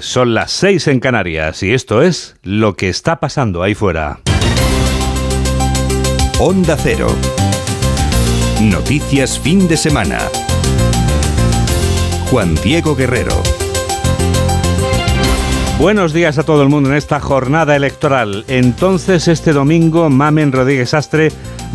Son las seis en Canarias y esto es lo que está pasando ahí fuera. Onda Cero. Noticias fin de semana. Juan Diego Guerrero. Buenos días a todo el mundo en esta jornada electoral. Entonces, este domingo, Mamen Rodríguez Astre,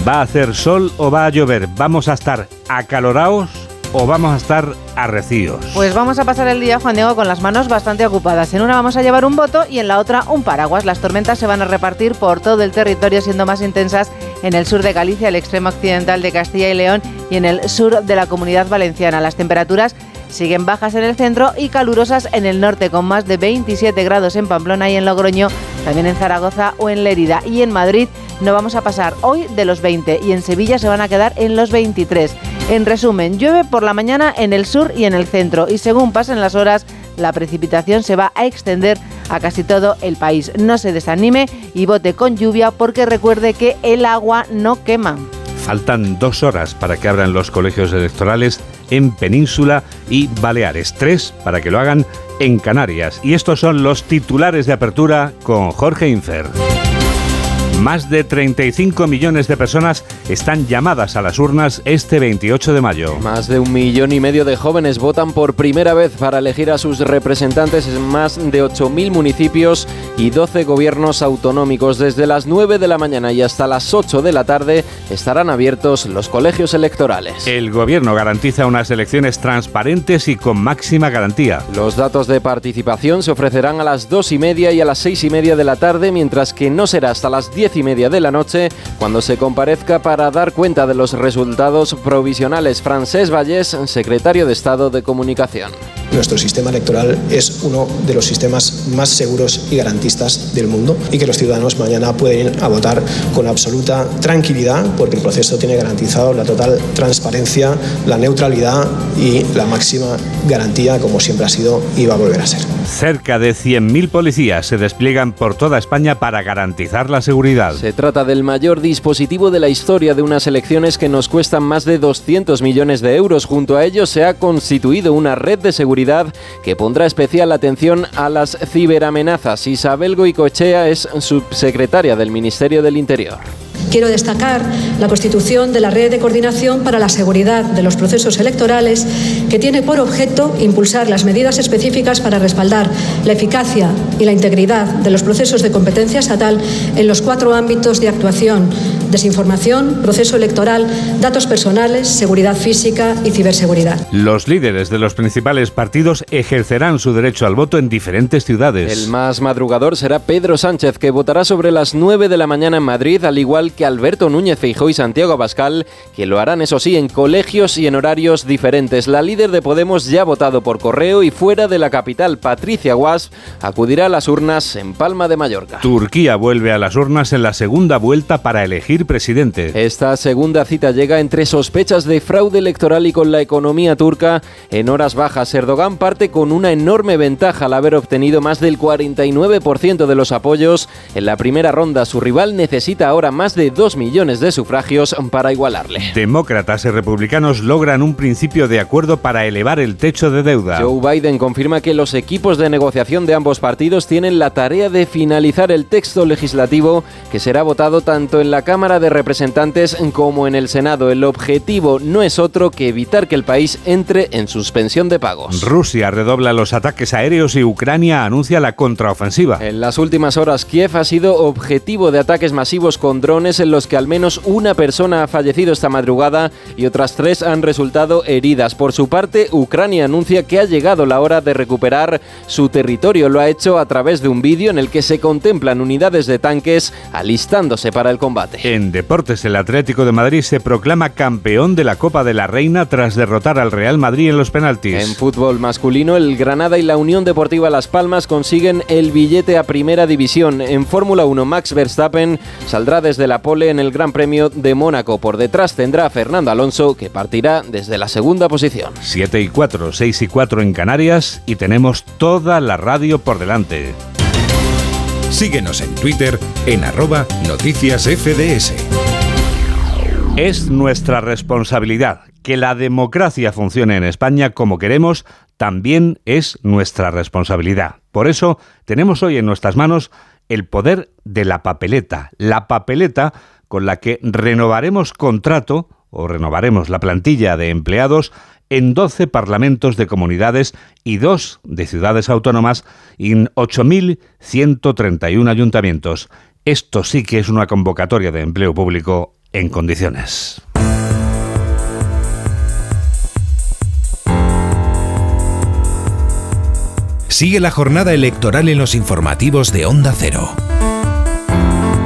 ¿va a hacer sol o va a llover? ¿Vamos a estar acalorados o vamos a estar arrecíos? Pues vamos a pasar el día, Juan Diego, con las manos bastante ocupadas. En una vamos a llevar un voto y en la otra un paraguas. Las tormentas se van a repartir por todo el territorio, siendo más intensas en el sur de Galicia, el extremo occidental de Castilla y León y en el sur de la comunidad valenciana. Las temperaturas siguen bajas en el centro y calurosas en el norte, con más de 27 grados en Pamplona y en Logroño, también en Zaragoza o en Lérida. Y en Madrid no vamos a pasar hoy de los 20 y en Sevilla se van a quedar en los 23. En resumen, llueve por la mañana en el sur y en el centro y según pasen las horas, la precipitación se va a extender a casi todo el país. No se desanime y vote con lluvia porque recuerde que el agua no quema. Faltan dos horas para que abran los colegios electorales en Península y Baleares. Tres para que lo hagan en Canarias. Y estos son los titulares de apertura con Jorge Infer. Más de 35 millones de personas están llamadas a las urnas este 28 de mayo. Más de un millón y medio de jóvenes votan por primera vez para elegir a sus representantes en más de 8.000 municipios y 12 gobiernos autonómicos. Desde las 9 de la mañana y hasta las 8 de la tarde estarán abiertos los colegios electorales. El gobierno garantiza unas elecciones transparentes y con máxima garantía. Los datos de participación se ofrecerán a las 2 y media y a las 6 y media de la tarde, mientras que no será hasta las 10 y media de la noche cuando se comparezca para dar cuenta de los resultados provisionales. Francés Vallés, secretario de Estado de Comunicación. Nuestro sistema electoral es uno de los sistemas más seguros y garantistas del mundo y que los ciudadanos mañana pueden ir a votar con absoluta tranquilidad porque el proceso tiene garantizado la total transparencia, la neutralidad y la máxima garantía como siempre ha sido y va a volver a ser. Cerca de 100.000 policías se despliegan por toda España para garantizar la seguridad. Se trata del mayor dispositivo de la historia de unas elecciones que nos cuestan más de 200 millones de euros. Junto a ello se ha constituido una red de seguridad que pondrá especial atención a las ciberamenazas. Isabel Goicochea es subsecretaria del Ministerio del Interior. Quiero destacar la constitución de la Red de Coordinación para la Seguridad de los Procesos Electorales, que tiene por objeto impulsar las medidas específicas para respaldar la eficacia y la integridad de los procesos de competencia estatal en los cuatro ámbitos de actuación desinformación, proceso electoral, datos personales, seguridad física y ciberseguridad. Los líderes de los principales partidos ejercerán su derecho al voto en diferentes ciudades. El más madrugador será Pedro Sánchez, que votará sobre las 9 de la mañana en Madrid, al igual que Alberto Núñez Feijóo y Santiago Abascal, que lo harán, eso sí, en colegios y en horarios diferentes. La líder de Podemos ya ha votado por correo y fuera de la capital, Patricia Guas, acudirá a las urnas en Palma de Mallorca. Turquía vuelve a las urnas en la segunda vuelta para elegir presidente. Esta segunda cita llega entre sospechas de fraude electoral y con la economía turca en horas bajas. Erdogan parte con una enorme ventaja al haber obtenido más del 49% de los apoyos en la primera ronda. Su rival necesita ahora más de 2 millones de sufragios para igualarle. Demócratas y republicanos logran un principio de acuerdo para elevar el techo de deuda. Joe Biden confirma que los equipos de negociación de ambos partidos tienen la tarea de finalizar el texto legislativo que será votado tanto en la Cámara de Representantes como en el Senado. El objetivo no es otro que evitar que el país entre en suspensión de pagos. Rusia redobla los ataques aéreos y Ucrania anuncia la contraofensiva. En las últimas horas, Kiev ha sido objetivo de ataques masivos con drones en los que al menos una persona ha fallecido esta madrugada y otras tres han resultado heridas. Por su parte, Ucrania anuncia que ha llegado la hora de recuperar su territorio. Lo ha hecho a través de un vídeo en el que se contemplan unidades de tanques alistándose para el combate. En deportes, el Atlético de Madrid se proclama campeón de la Copa de la Reina tras derrotar al Real Madrid en los penaltis. En fútbol masculino, el Granada y la Unión Deportiva Las Palmas consiguen el billete a primera división. En Fórmula 1, Max Verstappen saldrá desde la en el Gran Premio de Mónaco. Por detrás tendrá a Fernando Alonso, que partirá desde la segunda posición. 7 y 4, 6 y 4 en Canarias y tenemos toda la radio por delante. Síguenos en Twitter en arroba noticias FDS. Es nuestra responsabilidad que la democracia funcione en España como queremos también es nuestra responsabilidad. Por eso tenemos hoy en nuestras manos el poder de la papeleta, la papeleta con la que renovaremos contrato o renovaremos la plantilla de empleados en 12 parlamentos de comunidades y dos de ciudades autónomas y en 8.131 ayuntamientos. Esto sí que es una convocatoria de empleo público en condiciones. Sigue la jornada electoral en los informativos de Onda Cero.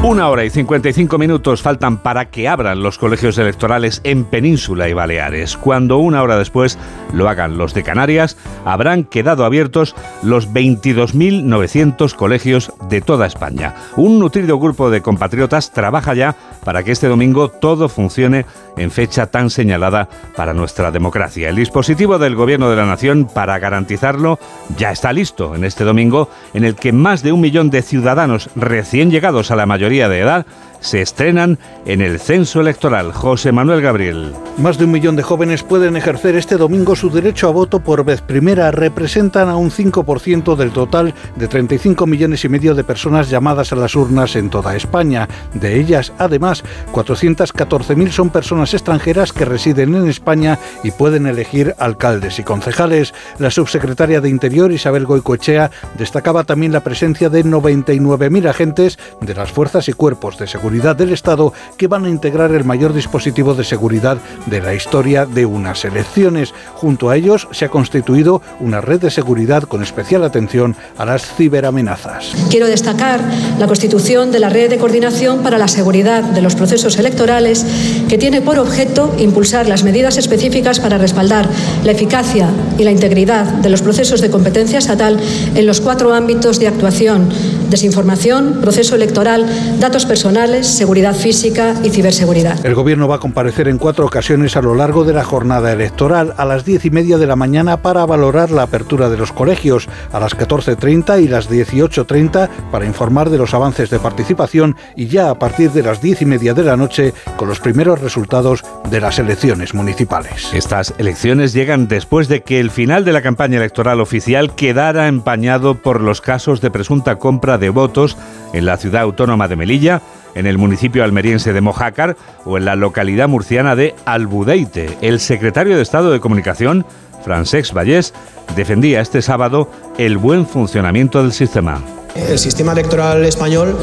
Una hora y 55 minutos faltan para que abran los colegios electorales en Península y Baleares. Cuando una hora después lo hagan los de Canarias, habrán quedado abiertos los 22.900 colegios de toda España. Un nutrido grupo de compatriotas trabaja ya para que este domingo todo funcione en fecha tan señalada para nuestra democracia. El dispositivo del Gobierno de la Nación para garantizarlo ya está listo en este domingo, en el que más de un millón de ciudadanos recién llegados a la mayoría de edad se estrenan en el censo electoral. José Manuel Gabriel. Más de un millón de jóvenes pueden ejercer este domingo su derecho a voto por vez primera. Representan a un 5% del total de 35 millones y medio de personas llamadas a las urnas en toda España. De ellas, además, 414.000 son personas extranjeras que residen en España y pueden elegir alcaldes y concejales. La subsecretaria de Interior, Isabel Goicoechea, destacaba también la presencia de 99.000 agentes de las fuerzas y cuerpos de seguridad del Estado que van a integrar el mayor dispositivo de seguridad de la historia de unas elecciones. Junto a ellos se ha constituido una red de seguridad con especial atención a las ciberamenazas. Quiero destacar la constitución de la red de coordinación para la seguridad de los procesos electorales que tiene por objeto impulsar las medidas específicas para respaldar la eficacia y la integridad de los procesos de competencia estatal en los cuatro ámbitos de actuación desinformación, proceso electoral, datos personales, seguridad física y ciberseguridad. El Gobierno va a comparecer en cuatro ocasiones a lo largo de la jornada electoral, a las diez y media de la mañana para valorar la apertura de los colegios, a las 14.30 y las 18.30 para informar de los avances de participación y ya a partir de las diez y media de la noche con los primeros resultados de las elecciones municipales. Estas elecciones llegan después de que el final de la campaña electoral oficial quedara empañado por los casos de presunta compra de votos en la ciudad autónoma de Melilla, en el municipio almeriense de Mojácar o en la localidad murciana de Albudeite. El secretario de Estado de Comunicación, Francesc Vallés, defendía este sábado el buen funcionamiento del sistema. El sistema electoral español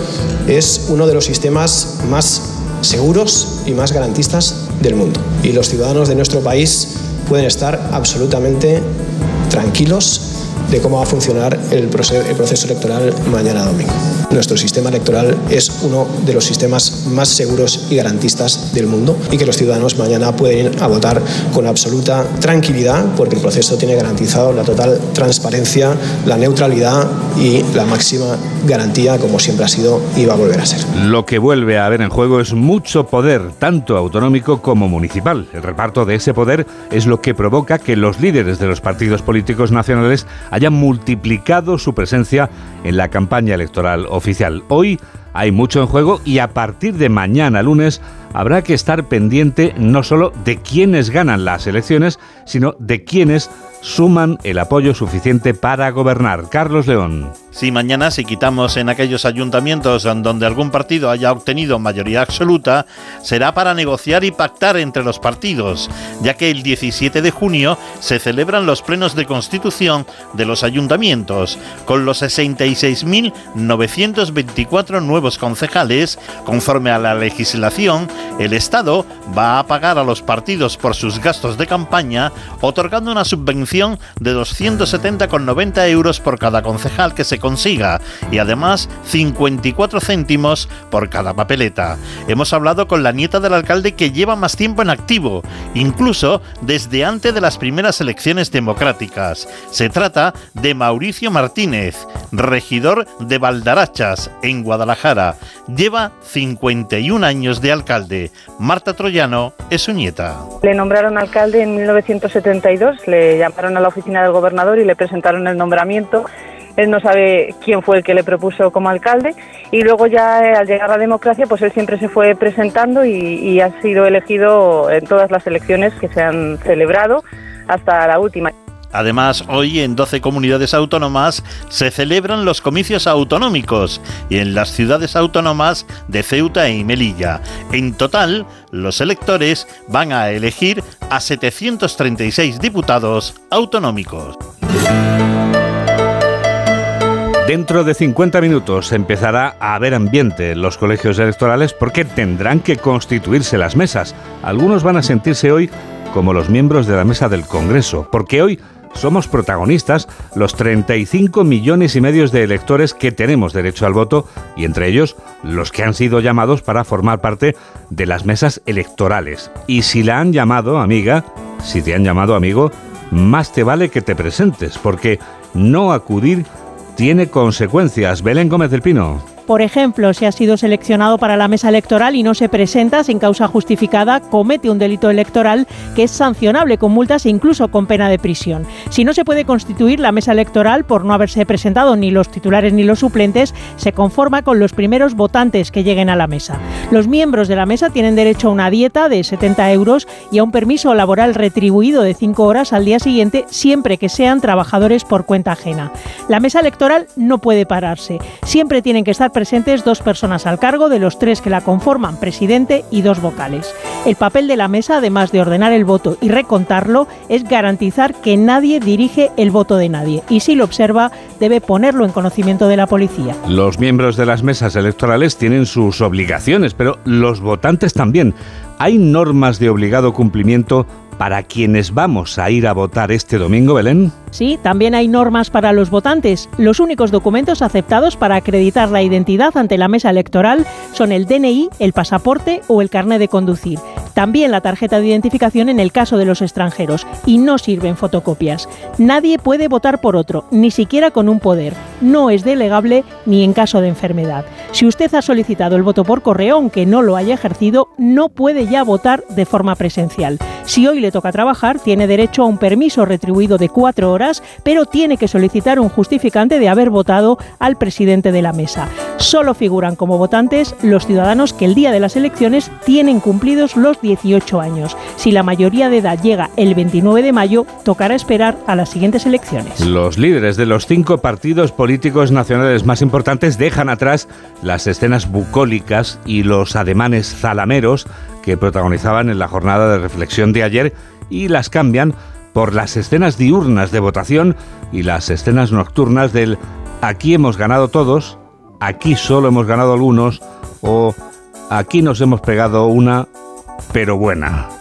es uno de los sistemas más seguros y más garantistas del mundo. Y los ciudadanos de nuestro país pueden estar absolutamente tranquilos de cómo va a funcionar el proceso, electoral mañana domingo. Nuestro sistema electoral es uno de los sistemas más seguros y garantistas del mundo y que los ciudadanos mañana pueden ir a votar con absoluta tranquilidad porque el proceso tiene garantizado la total transparencia, la neutralidad y la máxima garantía como siempre ha sido y va a volver a ser. Lo que vuelve a haber en juego es mucho poder, tanto autonómico como municipal. El reparto de ese poder es lo que provoca que los líderes de los partidos políticos nacionales multiplicado su presencia en la campaña electoral oficial. Hoy hay mucho en juego y a partir de mañana lunes habrá que estar pendiente no solo de quiénes ganan las elecciones, sino de quiénes suman el apoyo suficiente para gobernar. Carlos León. Si mañana, si quitamos en aquellos ayuntamientos donde algún partido haya obtenido mayoría absoluta, será para negociar y pactar entre los partidos, ya que el 17 de junio se celebran los plenos de constitución de los ayuntamientos, con los 66.924 nuevos concejales, conforme a la legislación, el Estado va a pagar a los partidos por sus gastos de campaña, otorgando una subvención de 270,90 euros por cada concejal que se consiga y además 54 céntimos por cada papeleta. Hemos hablado con la nieta del alcalde que lleva más tiempo en activo, incluso desde antes de las primeras elecciones democráticas. Se trata de Mauricio Martínez, regidor de Valdarachas, en Guadalajara. Lleva 51 años de alcalde. Marta Troyano es su nieta. Le nombraron alcalde en 1972, le llamaron a la oficina del gobernador y le presentaron el nombramiento él no sabe quién fue el que le propuso como alcalde y luego ya eh, al llegar a la democracia pues él siempre se fue presentando y, ha sido elegido en todas las elecciones que se han celebrado hasta la última. Además, hoy en 12 comunidades autónomas se celebran los comicios autonómicos y en las ciudades autónomas de Ceuta y Melilla. En total, los electores van a elegir a 736 diputados autonómicos. Dentro de 50 minutos empezará a haber ambiente en los colegios electorales porque tendrán que constituirse las mesas. Algunos van a sentirse hoy como los miembros de la mesa del Congreso, porque hoy somos protagonistas los 35 millones y medio de electores que tenemos derecho al voto y entre ellos los que han sido llamados para formar parte de las mesas electorales. Y si la han llamado, amiga, si te han llamado amigo, más te vale que te presentes, porque no acudir tiene consecuencias. Belén Gómez del Pino. Por ejemplo, si ha sido seleccionado para la mesa electoral y no se presenta sin causa justificada, comete un delito electoral que es sancionable con multas e incluso con pena de prisión. Si no se puede constituir la mesa electoral por no haberse presentado ni los titulares ni los suplentes, se conforma con los primeros votantes que lleguen a la mesa. Los miembros de la mesa tienen derecho a una dieta de 70 euros y a un permiso laboral retribuido de 5 horas al día siguiente, siempre que sean trabajadores por cuenta ajena. La mesa electoral no puede pararse. Siempre tienen que estar presentes dos personas al cargo de los tres que la conforman, presidente y dos vocales. El papel de la mesa, además de ordenar el voto y recontarlo, es garantizar que nadie dirige el voto de nadie y si lo observa debe ponerlo en conocimiento de la policía. Los miembros de las mesas electorales tienen sus obligaciones, pero los votantes también. ¿Hay normas de obligado cumplimiento para quienes vamos a ir a votar este domingo, Belén? Sí, también hay normas para los votantes. Los únicos documentos aceptados para acreditar la identidad ante la mesa electoral son el DNI, el pasaporte o el carnet de conducir. También la tarjeta de identificación en el caso de los extranjeros. Y no sirven fotocopias. Nadie puede votar por otro, ni siquiera con un poder. No es delegable ni en caso de enfermedad. Si usted ha solicitado el voto por correo, aunque no lo haya ejercido, no puede ya votar de forma presencial. Si hoy le toca trabajar, tiene derecho a un permiso retribuido de cuatro horas, pero tiene que solicitar un justificante de haber votado al presidente de la mesa. Solo figuran como votantes los ciudadanos que el día de las elecciones tienen cumplidos los 18 años. Si la mayoría de edad llega el 29 de mayo, tocará esperar a las siguientes elecciones. Los líderes de los cinco partidos políticos nacionales más importantes dejan atrás las escenas bucólicas y los ademanes zalameros que protagonizaban en la jornada de reflexión de ayer y las cambian por las escenas diurnas de votación y las escenas nocturnas del aquí hemos ganado todos, aquí solo hemos ganado algunos o aquí nos hemos pegado una, pero buena.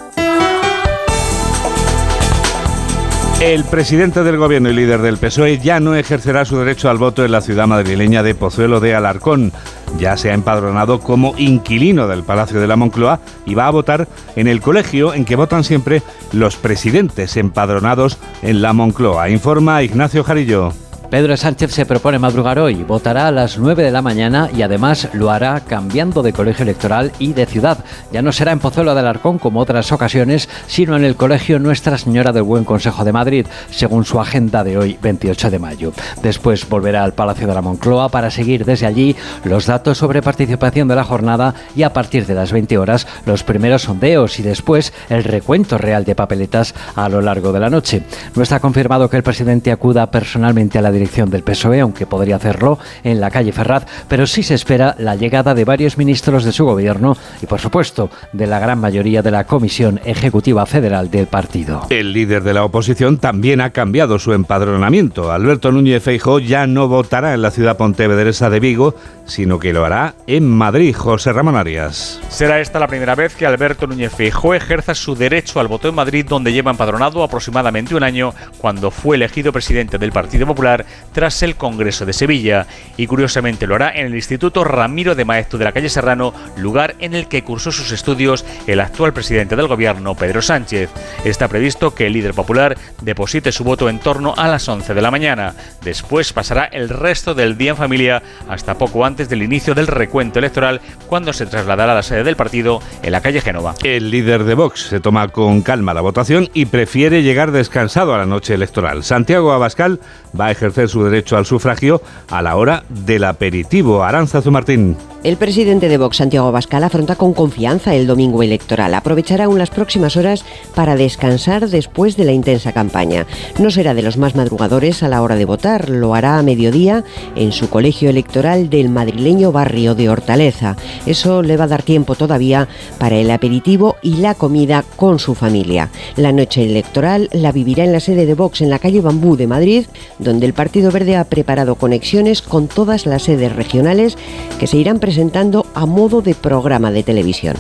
El presidente del gobierno y líder del PSOE ya no ejercerá su derecho al voto en la ciudad madrileña de Pozuelo de Alarcón. Ya se ha empadronado como inquilino del Palacio de la Moncloa y va a votar en el colegio en que votan siempre los presidentes empadronados en la Moncloa. Informa Ignacio Jarillo. Pedro Sánchez se propone madrugar hoy, votará a las 9 de la mañana y además lo hará cambiando de colegio electoral y de ciudad. Ya no será en Pozuelo del Arcón como otras ocasiones, sino en el colegio Nuestra Señora del Buen Consejo de Madrid, según su agenda de hoy, 28 de mayo. Después volverá al Palacio de la Moncloa para seguir desde allí los datos sobre participación de la jornada y a partir de las 20 horas los primeros sondeos y después el recuento real de papeletas a lo largo de la noche. No está confirmado que el presidente acuda personalmente a la dirección del PSOE, aunque podría hacerlo en la calle Ferraz, pero sí se espera la llegada de varios ministros de su gobierno y, por supuesto, de la gran mayoría de la Comisión Ejecutiva Federal del partido. El líder de la oposición también ha cambiado su empadronamiento. Alberto Núñez Feijóo ya no votará en la ciudad pontevedresa de Vigo, sino que lo hará en Madrid. José Ramón Arias. Será esta la primera vez que Alberto Núñez Feijóo ejerza su derecho al voto en Madrid, donde lleva empadronado aproximadamente un año cuando fue elegido presidente del Partido Popular tras el Congreso de Sevilla. Y curiosamente lo hará en el Instituto Ramiro de Maeztu de la calle Serrano, lugar en el que cursó sus estudios el actual presidente del gobierno, Pedro Sánchez. Está previsto que el líder popular deposite su voto en torno a las 11 de la mañana. Después pasará el resto del día en familia hasta poco antes del inicio del recuento electoral, cuando se trasladará a la sede del partido en la calle Génova. El líder de Vox se toma con calma la votación y prefiere llegar descansado a la noche electoral. Santiago Abascal va a ejercer su derecho al sufragio a la hora del aperitivo. Aranzazu Martín. El presidente de Vox, Santiago Bascal, afronta con confianza el domingo electoral. Aprovechará aún las próximas horas para descansar después de la intensa campaña. No será de los más madrugadores a la hora de votar. Lo hará a mediodía en su colegio electoral del madrileño barrio de Hortaleza. Eso le va a dar tiempo todavía para el aperitivo y la comida con su familia. La noche electoral la vivirá en la sede de Vox en la calle Bambú de Madrid, donde el Partido Verde ha preparado conexiones con todas las sedes regionales que se irán presentando a modo de programa de televisión.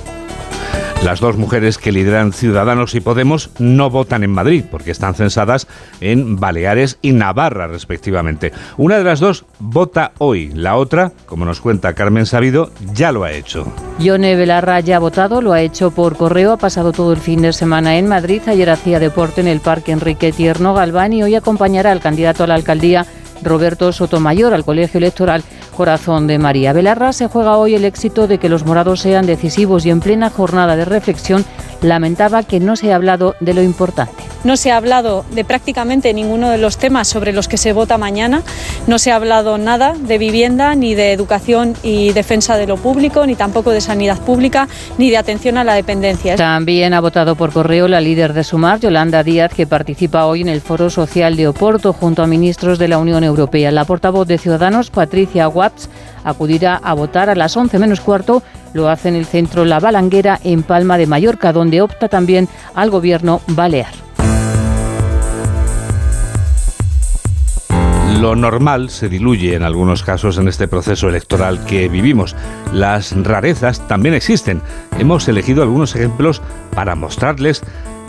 Las dos mujeres que lideran Ciudadanos y Podemos no votan en Madrid porque están censadas en Baleares y Navarra respectivamente. Una de las dos vota hoy, la otra, como nos cuenta Carmen Sabido, ya lo ha hecho. Yone Belarra ya ha votado, lo ha hecho por correo, ha pasado todo el fin de semana en Madrid, ayer hacía deporte en el Parque Enrique Tierno Galván y hoy acompañará al candidato a la alcaldía Roberto Sotomayor al colegio electoral Corazón de María. Belarra se juega hoy el éxito de que los morados sean decisivos y en plena jornada de reflexión lamentaba que no se ha hablado de lo importante. No se ha hablado de prácticamente ninguno de los temas sobre los que se vota mañana. No se ha hablado nada de vivienda, ni de educación y defensa de lo público, ni tampoco de sanidad pública, ni de atención a la dependencia. También ha votado por correo la líder de Sumar, Yolanda Díaz, que participa hoy en el Foro Social de Oporto junto a ministros de la Unión Europea. La portavoz de Ciudadanos, Patricia Acudirá a votar a las 11 menos cuarto. Lo hace en el centro La Balanguera, en Palma de Mallorca, donde opta también al gobierno balear. Lo normal se diluye en algunos casos en este proceso electoral que vivimos. Las rarezas también existen. Hemos elegido algunos ejemplos para mostrarles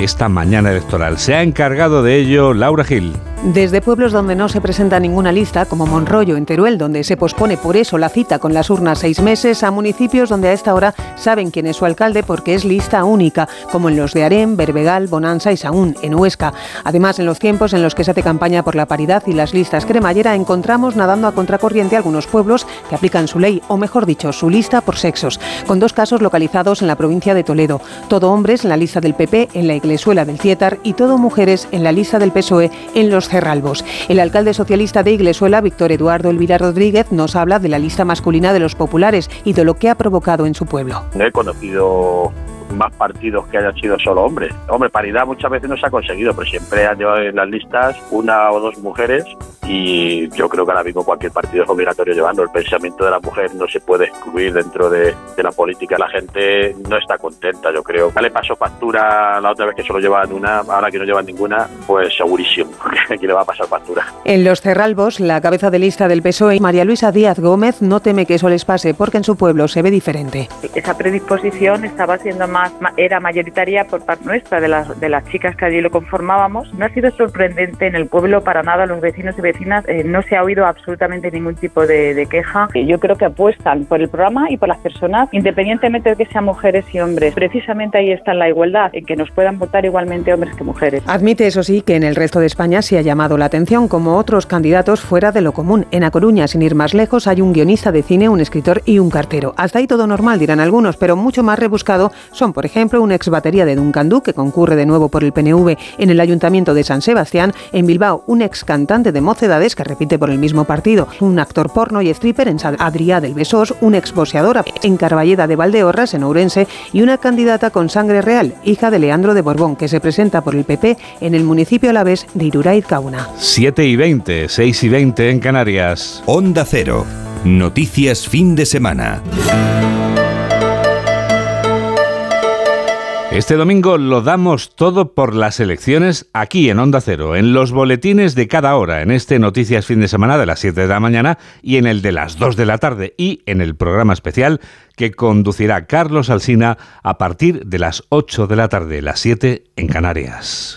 esta mañana electoral. Se ha encargado de ello Laura Gil. Desde pueblos donde no se presenta ninguna lista, como Monroyo en Teruel, donde se pospone por eso la cita con las urnas seis meses, a municipios donde a esta hora saben quién es su alcalde porque es lista única, como en los de Arén, Berbegal, Bonanza y Saún, en Huesca. Además, en los tiempos en los que se hace campaña por la paridad y las listas cremallera, encontramos nadando a contracorriente algunos pueblos que aplican su ley, o mejor dicho, su lista por sexos, con dos casos localizados en la provincia de Toledo. Todo hombres en la lista del PP en la Del Cietar y todo mujeres en la lista del PSOE en los Cerralbos. El alcalde socialista de Iglesuela, Víctor Eduardo Elvira Rodríguez, nos habla de la lista masculina de los populares y de lo que ha provocado en su pueblo. He conocido más partidos que hayan sido solo hombres. Hombre, paridad muchas veces no se ha conseguido, pero siempre han llevado en las listas una o dos mujeres y yo creo que ahora mismo cualquier partido es obligatorio llevando. El pensamiento de la mujer no se puede excluir dentro de, de la política. La gente no está contenta, yo creo. Ya le pasó factura la otra vez que solo llevaban una, ahora que no llevan ninguna, pues segurísimo que le va a pasar factura. En los Cerralbos, la cabeza de lista del PSOE, María Luisa Díaz Gómez, no teme que eso les pase porque en su pueblo se ve diferente. Esa predisposición estaba siendo más, era mayoritaria por parte nuestra, de las, de las chicas que allí lo conformábamos. No ha sido sorprendente en el pueblo para nada, los vecinos y vecinas, eh, no se ha oído absolutamente ningún tipo de, de queja. Yo creo que apuestan por el programa y por las personas, independientemente de que sean mujeres y hombres. Precisamente ahí está la igualdad, en que nos puedan votar igualmente hombres que mujeres. Admite, eso sí, que en el resto de España se ha llamado la atención como otros candidatos fuera de lo común. En A Coruña, sin ir más lejos, hay un guionista de cine, un escritor y un cartero. Hasta ahí todo normal, dirán algunos, pero mucho más rebuscado son, por ejemplo, un ex batería de Duncandú, que concurre de nuevo por el PNV en el Ayuntamiento de San Sebastián, en Bilbao, un ex cantante de Mocedades, que repite por el mismo partido, un actor porno y stripper en San Adrià del Besós, un ex boxeador en Carballeda de Valdeorras, en Ourense, y una candidata con sangre real, hija de Leandro de Borbón, que se presenta por el PP en el municipio alavés de Iruraiz Cauna. 7 y 20, 6 y 20 en Canarias. Onda Cero. Noticias fin de semana. Este domingo lo damos todo por las elecciones aquí en Onda Cero, en los boletines de cada hora, en este Noticias Fin de Semana de las 7 de la mañana y en el de las 2 de la tarde y en el programa especial que conducirá Carlos Alsina a partir de las 8 de la tarde, las 7 en Canarias.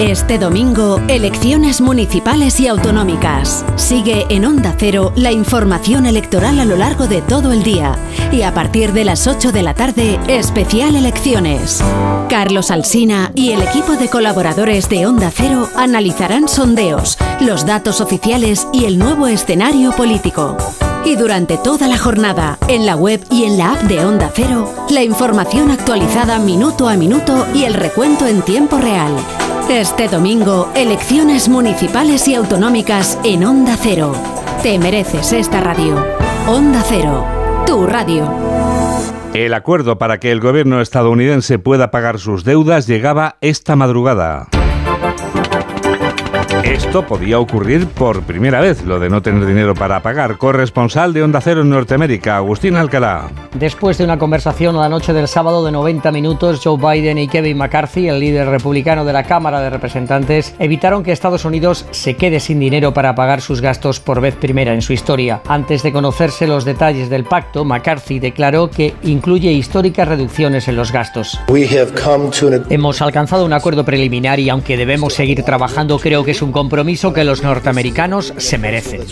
Este domingo, elecciones municipales y autonómicas. Sigue en Onda Cero la información electoral a lo largo de todo el día. Y a partir de las 8 de la tarde, especial elecciones. Carlos Alsina y el equipo de colaboradores de Onda Cero analizarán sondeos, los datos oficiales y el nuevo escenario político. Y durante toda la jornada, en la web y en la app de Onda Cero, la información actualizada minuto a minuto y el recuento en tiempo real. Este domingo, elecciones municipales y autonómicas en Onda Cero. Te mereces esta radio. Onda Cero, tu radio. El acuerdo para que el gobierno estadounidense pueda pagar sus deudas llegaba esta madrugada. Esto podía ocurrir por primera vez, lo de no tener dinero para pagar. Corresponsal de Onda Cero en Norteamérica, Agustín Alcalá. Después de una conversación la noche del sábado de 90 minutos, Joe Biden y Kevin McCarthy, el líder republicano de la Cámara de Representantes, evitaron que Estados Unidos se quede sin dinero para pagar sus gastos por vez primera en su historia. Antes de conocerse los detalles del pacto, McCarthy declaró que incluye históricas reducciones en los gastos. Hemos alcanzado un acuerdo preliminar y aunque debemos seguir trabajando, creo que es un compromiso que los norteamericanos se merecen.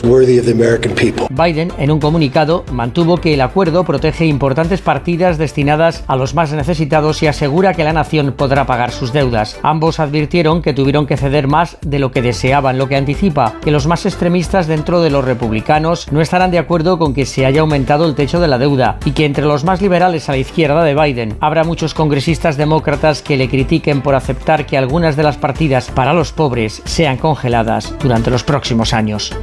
Biden, en un comunicado, mantuvo que el acuerdo protege importantes partidas destinadas a los más necesitados y asegura que la nación podrá pagar sus deudas. Ambos advirtieron que tuvieron que ceder más de lo que deseaban, lo que anticipa que los más extremistas dentro de los republicanos no estarán de acuerdo con que se haya aumentado el techo de la deuda y que entre los más liberales a la izquierda de Biden habrá muchos congresistas demócratas que le critiquen por aceptar que algunas de las partidas para los pobres sean congeladas durante los próximos años.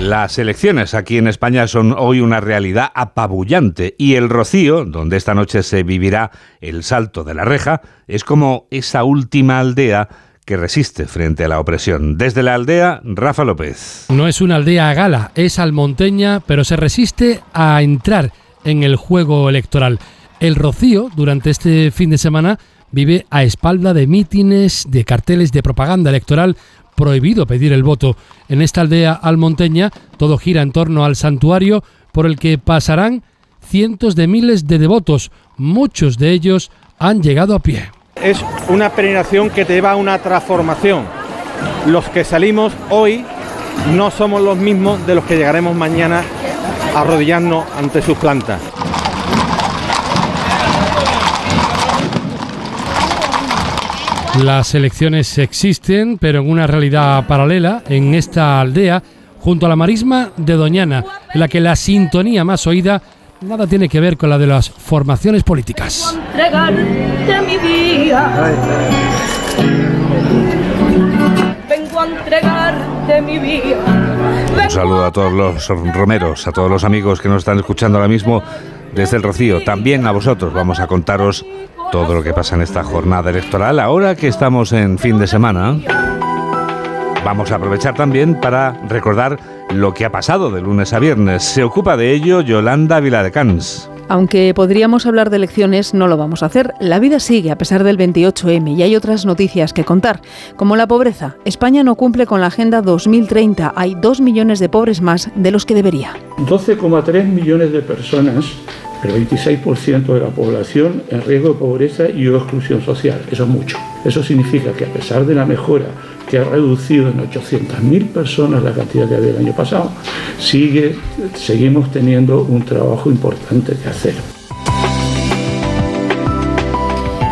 Las elecciones aquí en España son hoy una realidad apabullante y el Rocío, donde esta noche se vivirá el salto de la reja, es como esa última aldea que resiste frente a la opresión. Desde la aldea, Rafa López. No es una aldea a gala, es almonteña, pero se resiste a entrar en el juego electoral. El Rocío, durante este fin de semana, vive a espalda de mítines, de carteles de propaganda electoral prohibido pedir el voto. En esta aldea almonteña todo gira en torno al santuario por el que pasarán cientos de miles de devotos. Muchos de ellos han llegado a pie. Es una peregrinación que te lleva a una transformación. Los que salimos hoy no somos los mismos de los que llegaremos mañana a arrodillarnos ante sus plantas. Las elecciones existen, pero en una realidad paralela, en esta aldea, junto a la marisma de Doñana, en la que la sintonía más oída nada tiene que ver con la de las formaciones políticas. Vengo a entregarte mi vida. Un saludo a todos los romeros, a todos los amigos que nos están escuchando ahora mismo desde el Rocío. También a vosotros vamos a contaros todo lo que pasa en esta jornada electoral. Ahora que estamos en fin de semana, vamos a aprovechar también para recordar lo que ha pasado de lunes a viernes. Se ocupa de ello Yolanda Viladecans. Aunque podríamos hablar de elecciones, no lo vamos a hacer. La vida sigue a pesar del 28M y hay otras noticias que contar, como la pobreza. España no cumple con la Agenda 2030. Hay dos millones de pobres más de los que debería. 12,3 millones de personas el 26% de la población en riesgo de pobreza y o exclusión social. Eso es mucho. Eso significa que a pesar de la mejora que ha reducido en 800.000 personas la cantidad que había el año pasado, sigue, seguimos teniendo un trabajo importante que hacer.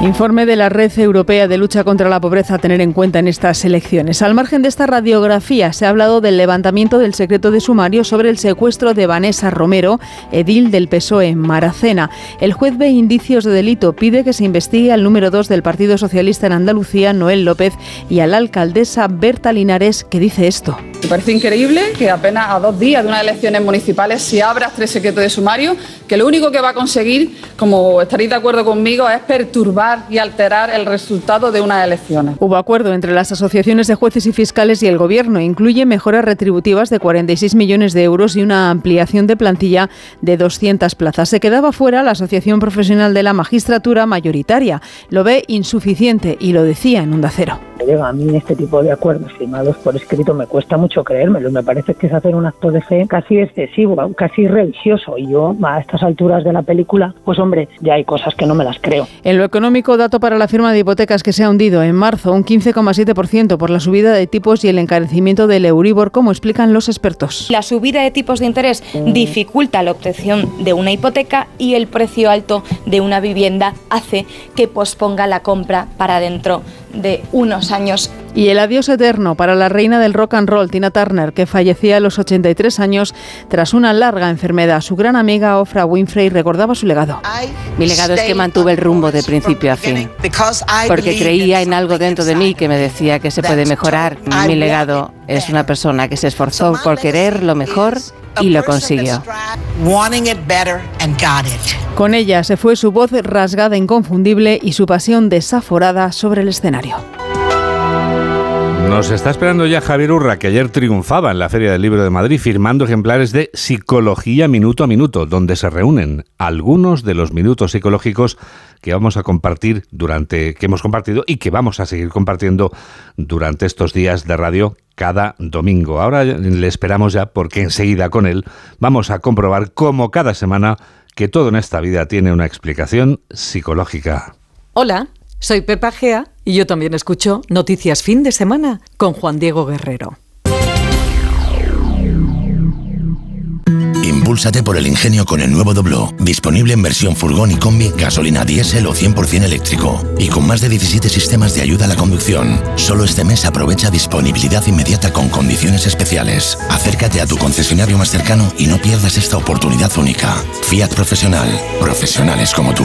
Informe de la Red Europea de Lucha contra la Pobreza a tener en cuenta en estas elecciones. Al margen de esta radiografía, se ha hablado del levantamiento del secreto de sumario sobre el secuestro de Vanessa Romero, edil del PSOE en Maracena. El juez ve indicios de delito, pide que se investigue al número 2 del Partido Socialista en Andalucía, Noel López, y a la alcaldesa Berta Linares, que dice esto. Me parece increíble que apenas a dos días de unas elecciones municipales se abra este secreto de sumario, que lo único que va a conseguir, como estaréis de acuerdo conmigo, es perturbar y alterar el resultado de unas elecciones. Hubo acuerdo entre las asociaciones de jueces y fiscales y el Gobierno. Incluye mejoras retributivas de 46 millones de euros y una ampliación de plantilla de 200 plazas. Se quedaba fuera la Asociación Profesional de la Magistratura mayoritaria. Lo ve insuficiente y lo decía en un Cero. Llega a mí este tipo de acuerdos firmados por escrito me cuesta mucho creérmelo. Me parece que es hacer un acto de fe casi excesivo, casi religioso. Y yo, a estas alturas de la película, pues hombre, ya hay cosas que no me las creo. En lo económico, dato para la firma de hipotecas que se ha hundido en marzo, un 15,7% por la subida de tipos y el encarecimiento del Euribor, como explican los expertos. La subida de tipos de interés dificulta la obtención de una hipoteca y el precio alto de una vivienda hace que posponga la compra para dentro de unos años Y el adiós eterno para la reina del rock and roll, Tina Turner, que fallecía a los 83 años tras una larga enfermedad. Su gran amiga Oprah Winfrey recordaba su legado. Mi legado es que mantuve el rumbo de principio a fin, porque creía en algo dentro de mí que me decía que se puede mejorar. Mi legado es una persona que se esforzó por querer lo mejor y lo consiguió. Con ella se fue su voz rasgada inconfundible y su pasión desaforada sobre el escenario. Nos está esperando ya Javier Urra, que ayer triunfaba en la Feria del Libro de Madrid firmando ejemplares de Psicología Minuto a Minuto, donde se reúnen algunos de los minutos psicológicos que vamos a compartir durante, que hemos compartido y que vamos a seguir compartiendo durante estos días de radio cada domingo. Ahora le esperamos ya porque enseguida con él vamos a comprobar como cada semana que todo en esta vida tiene una explicación psicológica. Hola. Soy Pepa Gea y yo también escucho Noticias Fin de Semana con Juan Diego Guerrero. Impúlsate por el ingenio con el nuevo Doblo, disponible en versión furgón y combi, gasolina diésel o 100% eléctrico, y con más de 17 sistemas de ayuda a la conducción. Solo este mes aprovecha disponibilidad inmediata con condiciones especiales. Acércate a tu concesionario más cercano y no pierdas esta oportunidad única. Fiat Profesional, profesionales como tú.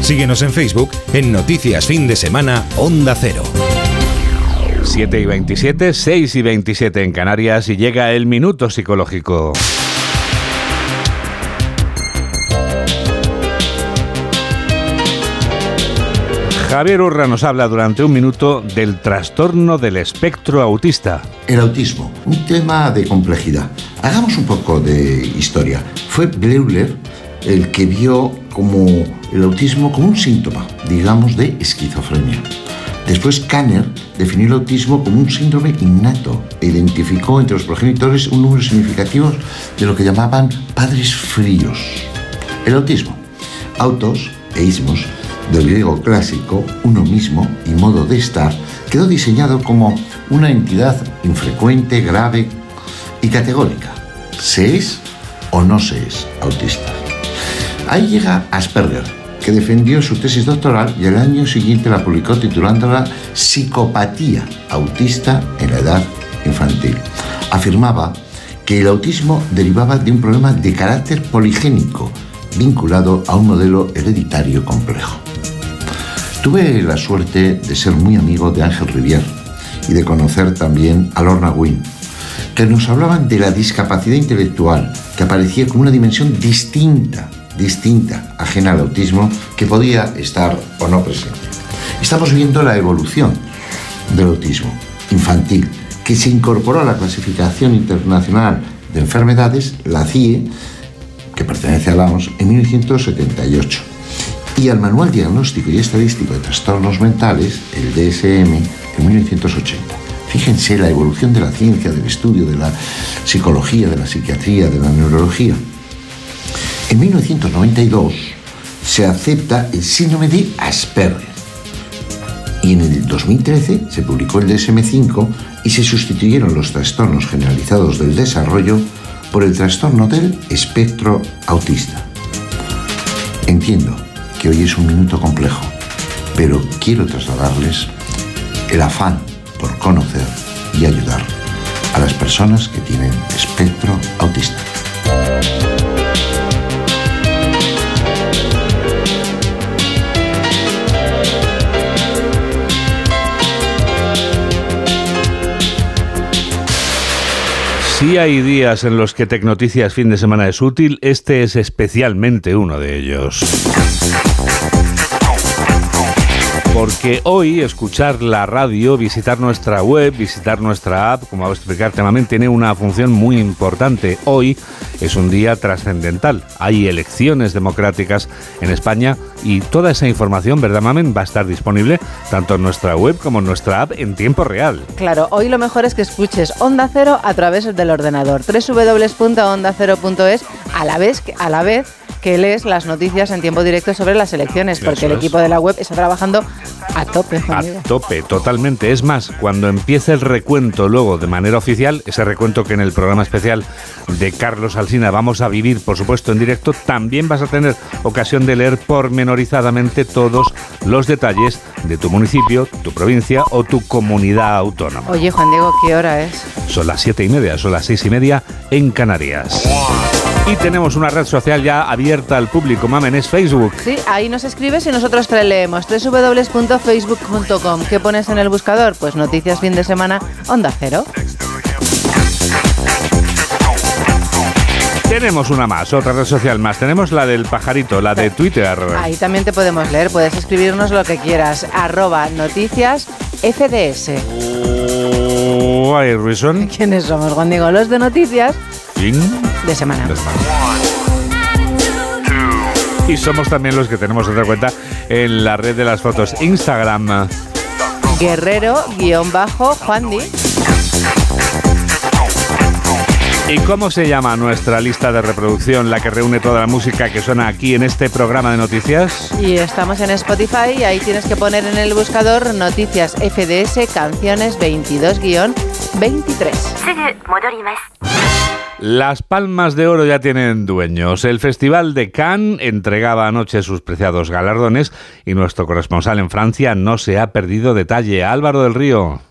Síguenos en Facebook en Noticias Fin de Semana Onda Cero. 7 y 27, 6 y 27 en Canarias y llega el minuto psicológico. Javier Urra nos habla durante un minuto del trastorno del espectro autista. El autismo, un tema de complejidad. Hagamos un poco de historia. Fue Bleuler el que vio como el autismo como un síntoma, digamos, de esquizofrenia. Después Kanner definió el autismo como un síndrome innato e identificó entre los progenitores un número significativo de lo que llamaban padres fríos. El autismo, autos e ismos, del griego clásico, uno mismo y modo de estar, quedó diseñado como una entidad infrecuente, grave y categórica. ¿Se es o no se es autista? Ahí llega Asperger, que defendió su tesis doctoral y el año siguiente la publicó titulándola Psicopatía autista en la edad infantil. Afirmaba que el autismo derivaba de un problema de carácter poligénico vinculado a un modelo hereditario complejo. Tuve la suerte de ser muy amigo de Ángel Rivière y de conocer también a Lorna Wynne, que nos hablaban de la discapacidad intelectual que aparecía como una dimensión distinta distinta, ajena al autismo, que podía estar o no presente. Estamos viendo la evolución del autismo infantil, que se incorporó a la clasificación internacional de enfermedades, la CIE, que pertenece a la OMS, en 1978, y al Manual Diagnóstico y Estadístico de Trastornos Mentales, el DSM, en 1980. Fíjense la evolución de la ciencia, del estudio, de la psicología, de la psiquiatría, de la neurología. En 1992 se acepta el síndrome de Asperger y en el 2013 se publicó el DSM-5 y se sustituyeron los trastornos generalizados del desarrollo por el trastorno del espectro autista. Entiendo que hoy es un minuto complejo, pero quiero trasladarles el afán por conocer y ayudar a las personas que tienen espectro autista. Si hay días en los que Tecnoticias fin de semana es útil, este es especialmente uno de ellos. porque hoy escuchar la radio, visitar nuestra web, visitar nuestra app, como voy a explicar también, tiene una función muy importante. Hoy es un día trascendental. Hay elecciones democráticas en España y toda esa información, ¿verdad, Mamen? Va a estar disponible tanto en nuestra web como en nuestra app en tiempo real. Claro, hoy lo mejor es que escuches Onda Cero a través del ordenador. www.ondacero.es a la vez a la vez que lees las noticias en tiempo directo sobre las elecciones, porque el equipo de la web está trabajando a tope. A tope, totalmente. Es más, cuando empiece el recuento luego de manera oficial, ese recuento que en el programa especial de Carlos Alsina vamos a vivir, por supuesto, en directo, también vas a tener ocasión de leer pormenorizadamente todos los detalles de tu municipio, tu provincia o tu comunidad autónoma. Oye, Juan Diego, ¿qué hora es? Son las siete y media, son las seis y media en Canarias. Y tenemos una red social ya abierta al público, mamen, es Facebook. Sí, ahí nos escribes y nosotros te leemos. www.facebook.com. ¿Qué pones en el buscador? Pues noticias fin de semana, Onda Cero. Tenemos una más, otra red social más. Tenemos la del pajarito, la de Twitter. Ahí también te podemos leer. Puedes escribirnos lo que quieras. Arroba noticias FDS. Why reason? ¿Quiénes somos, Juan Diego? Los de noticias de semana. Y somos también los que tenemos otra cuenta en la red de las fotos Instagram. Guerrero-Juan ¿Y cómo se llama nuestra lista de reproducción, la que reúne toda la música que suena aquí en este programa de noticias? Y estamos en Spotify y ahí tienes que poner en el buscador Noticias FDS Canciones 22-23. Las palmas de oro ya tienen dueños. El Festival de Cannes entregaba anoche sus preciados galardones y nuestro corresponsal en Francia no se ha perdido detalle. Álvaro del Río.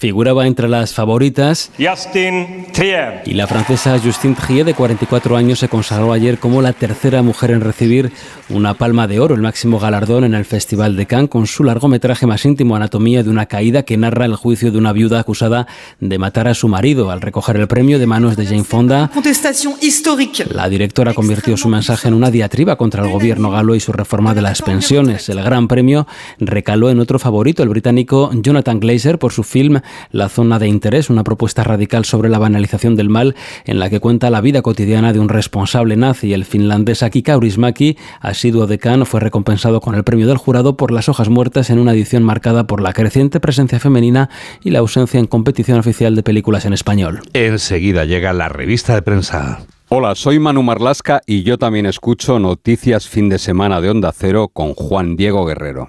Figuraba entre las favoritas Justin Trier. y la francesa Justine Trier, de 44 años, se consagró ayer como la tercera mujer en recibir una palma de oro, el máximo galardón en el Festival de Cannes, con su largometraje más íntimo, Anatomía de una caída, que narra el juicio de una viuda acusada de matar a su marido. Al recoger el premio de manos de Jane Fonda, la directora convirtió su mensaje en una diatriba contra el gobierno galo y su reforma de las pensiones. El gran premio recaló en otro favorito, el británico Jonathan Glazer, por su film la Zona de Interés, una propuesta radical sobre la banalización del mal en la que cuenta la vida cotidiana de un responsable nazi. El finlandés Aki Kaurismäki, asiduo de Cannes, fue recompensado con el premio del jurado por Las hojas muertas en una edición marcada por la creciente presencia femenina y la ausencia en competición oficial de películas en español. Enseguida llega la revista de prensa. Hola, soy Manu Marlasca y yo también escucho Noticias Fin de Semana de Onda Cero con Juan Diego Guerrero.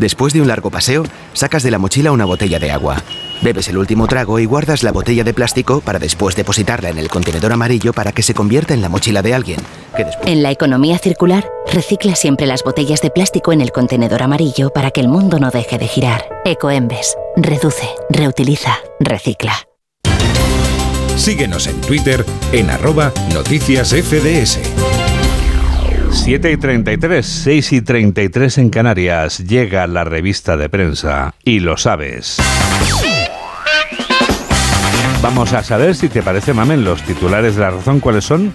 Después de un largo paseo, sacas de la mochila una botella de agua. Bebes el último trago y guardas la botella de plástico para después depositarla en el contenedor amarillo para que se convierta en la mochila de alguien. En la economía circular, recicla siempre las botellas de plástico en el contenedor amarillo para que el mundo no deje de girar. Ecoembes. Reduce, reutiliza, recicla. Síguenos en Twitter en arroba noticias FDS. 7 y 33, 6 y 33 en Canarias. Llega la revista de prensa y lo sabes. Vamos a saber si te parece, Mamen, los titulares de la razón, ¿cuáles son?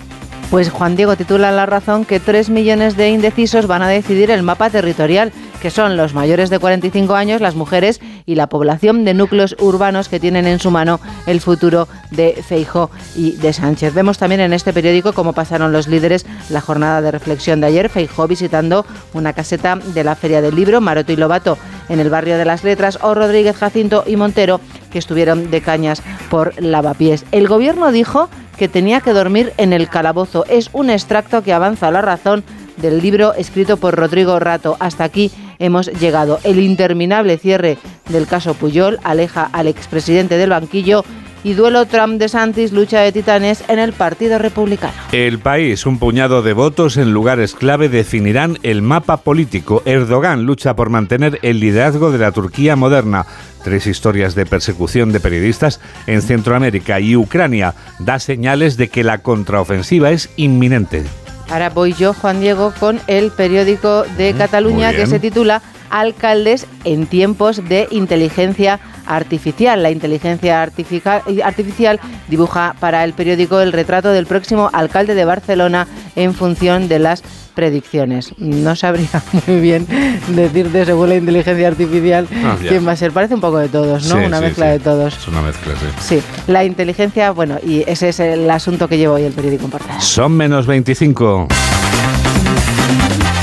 Pues Juan Diego titula La Razón que 3 millones de indecisos van a decidir el mapa territorial, que son los mayores de 45 años, las mujeres y la población de núcleos urbanos que tienen en su mano el futuro de Feijo y de Sánchez. Vemos también en este periódico cómo pasaron los líderes la jornada de reflexión de ayer. Feijo visitando una caseta de la Feria del Libro, Maroto y Lobato en el barrio de las Letras, o Rodríguez Jacinto y Montero que estuvieron de cañas por lavapiés. El gobierno dijo que tenía que dormir en el calabozo. Es un extracto que avanza la razón del libro escrito por Rodrigo Rato. Hasta aquí hemos llegado. El interminable cierre del caso Puyol aleja al expresidente del banquillo y duelo Trump-De Santis, lucha de titanes en el Partido Republicano. El país, un puñado de votos en lugares clave definirán el mapa político. Erdogan lucha por mantener el liderazgo de la Turquía moderna. Tres historias de persecución de periodistas en Centroamérica y Ucrania da señales de que la contraofensiva es inminente. Ahora voy yo, Juan Diego, con el periódico de Cataluña que se titula Alcaldes en tiempos de inteligencia artificial. La inteligencia artificial dibuja para el periódico el retrato del próximo alcalde de Barcelona en función de las predicciones. No sabría muy bien decirte según la inteligencia artificial Ah, quién va a ser. Parece un poco de todos, ¿no? Sí, Una sí, mezcla sí. de todos. Es una mezcla, sí. Sí, la inteligencia, bueno, y ese es el asunto que lleva hoy el periódico en portada. Son menos 25.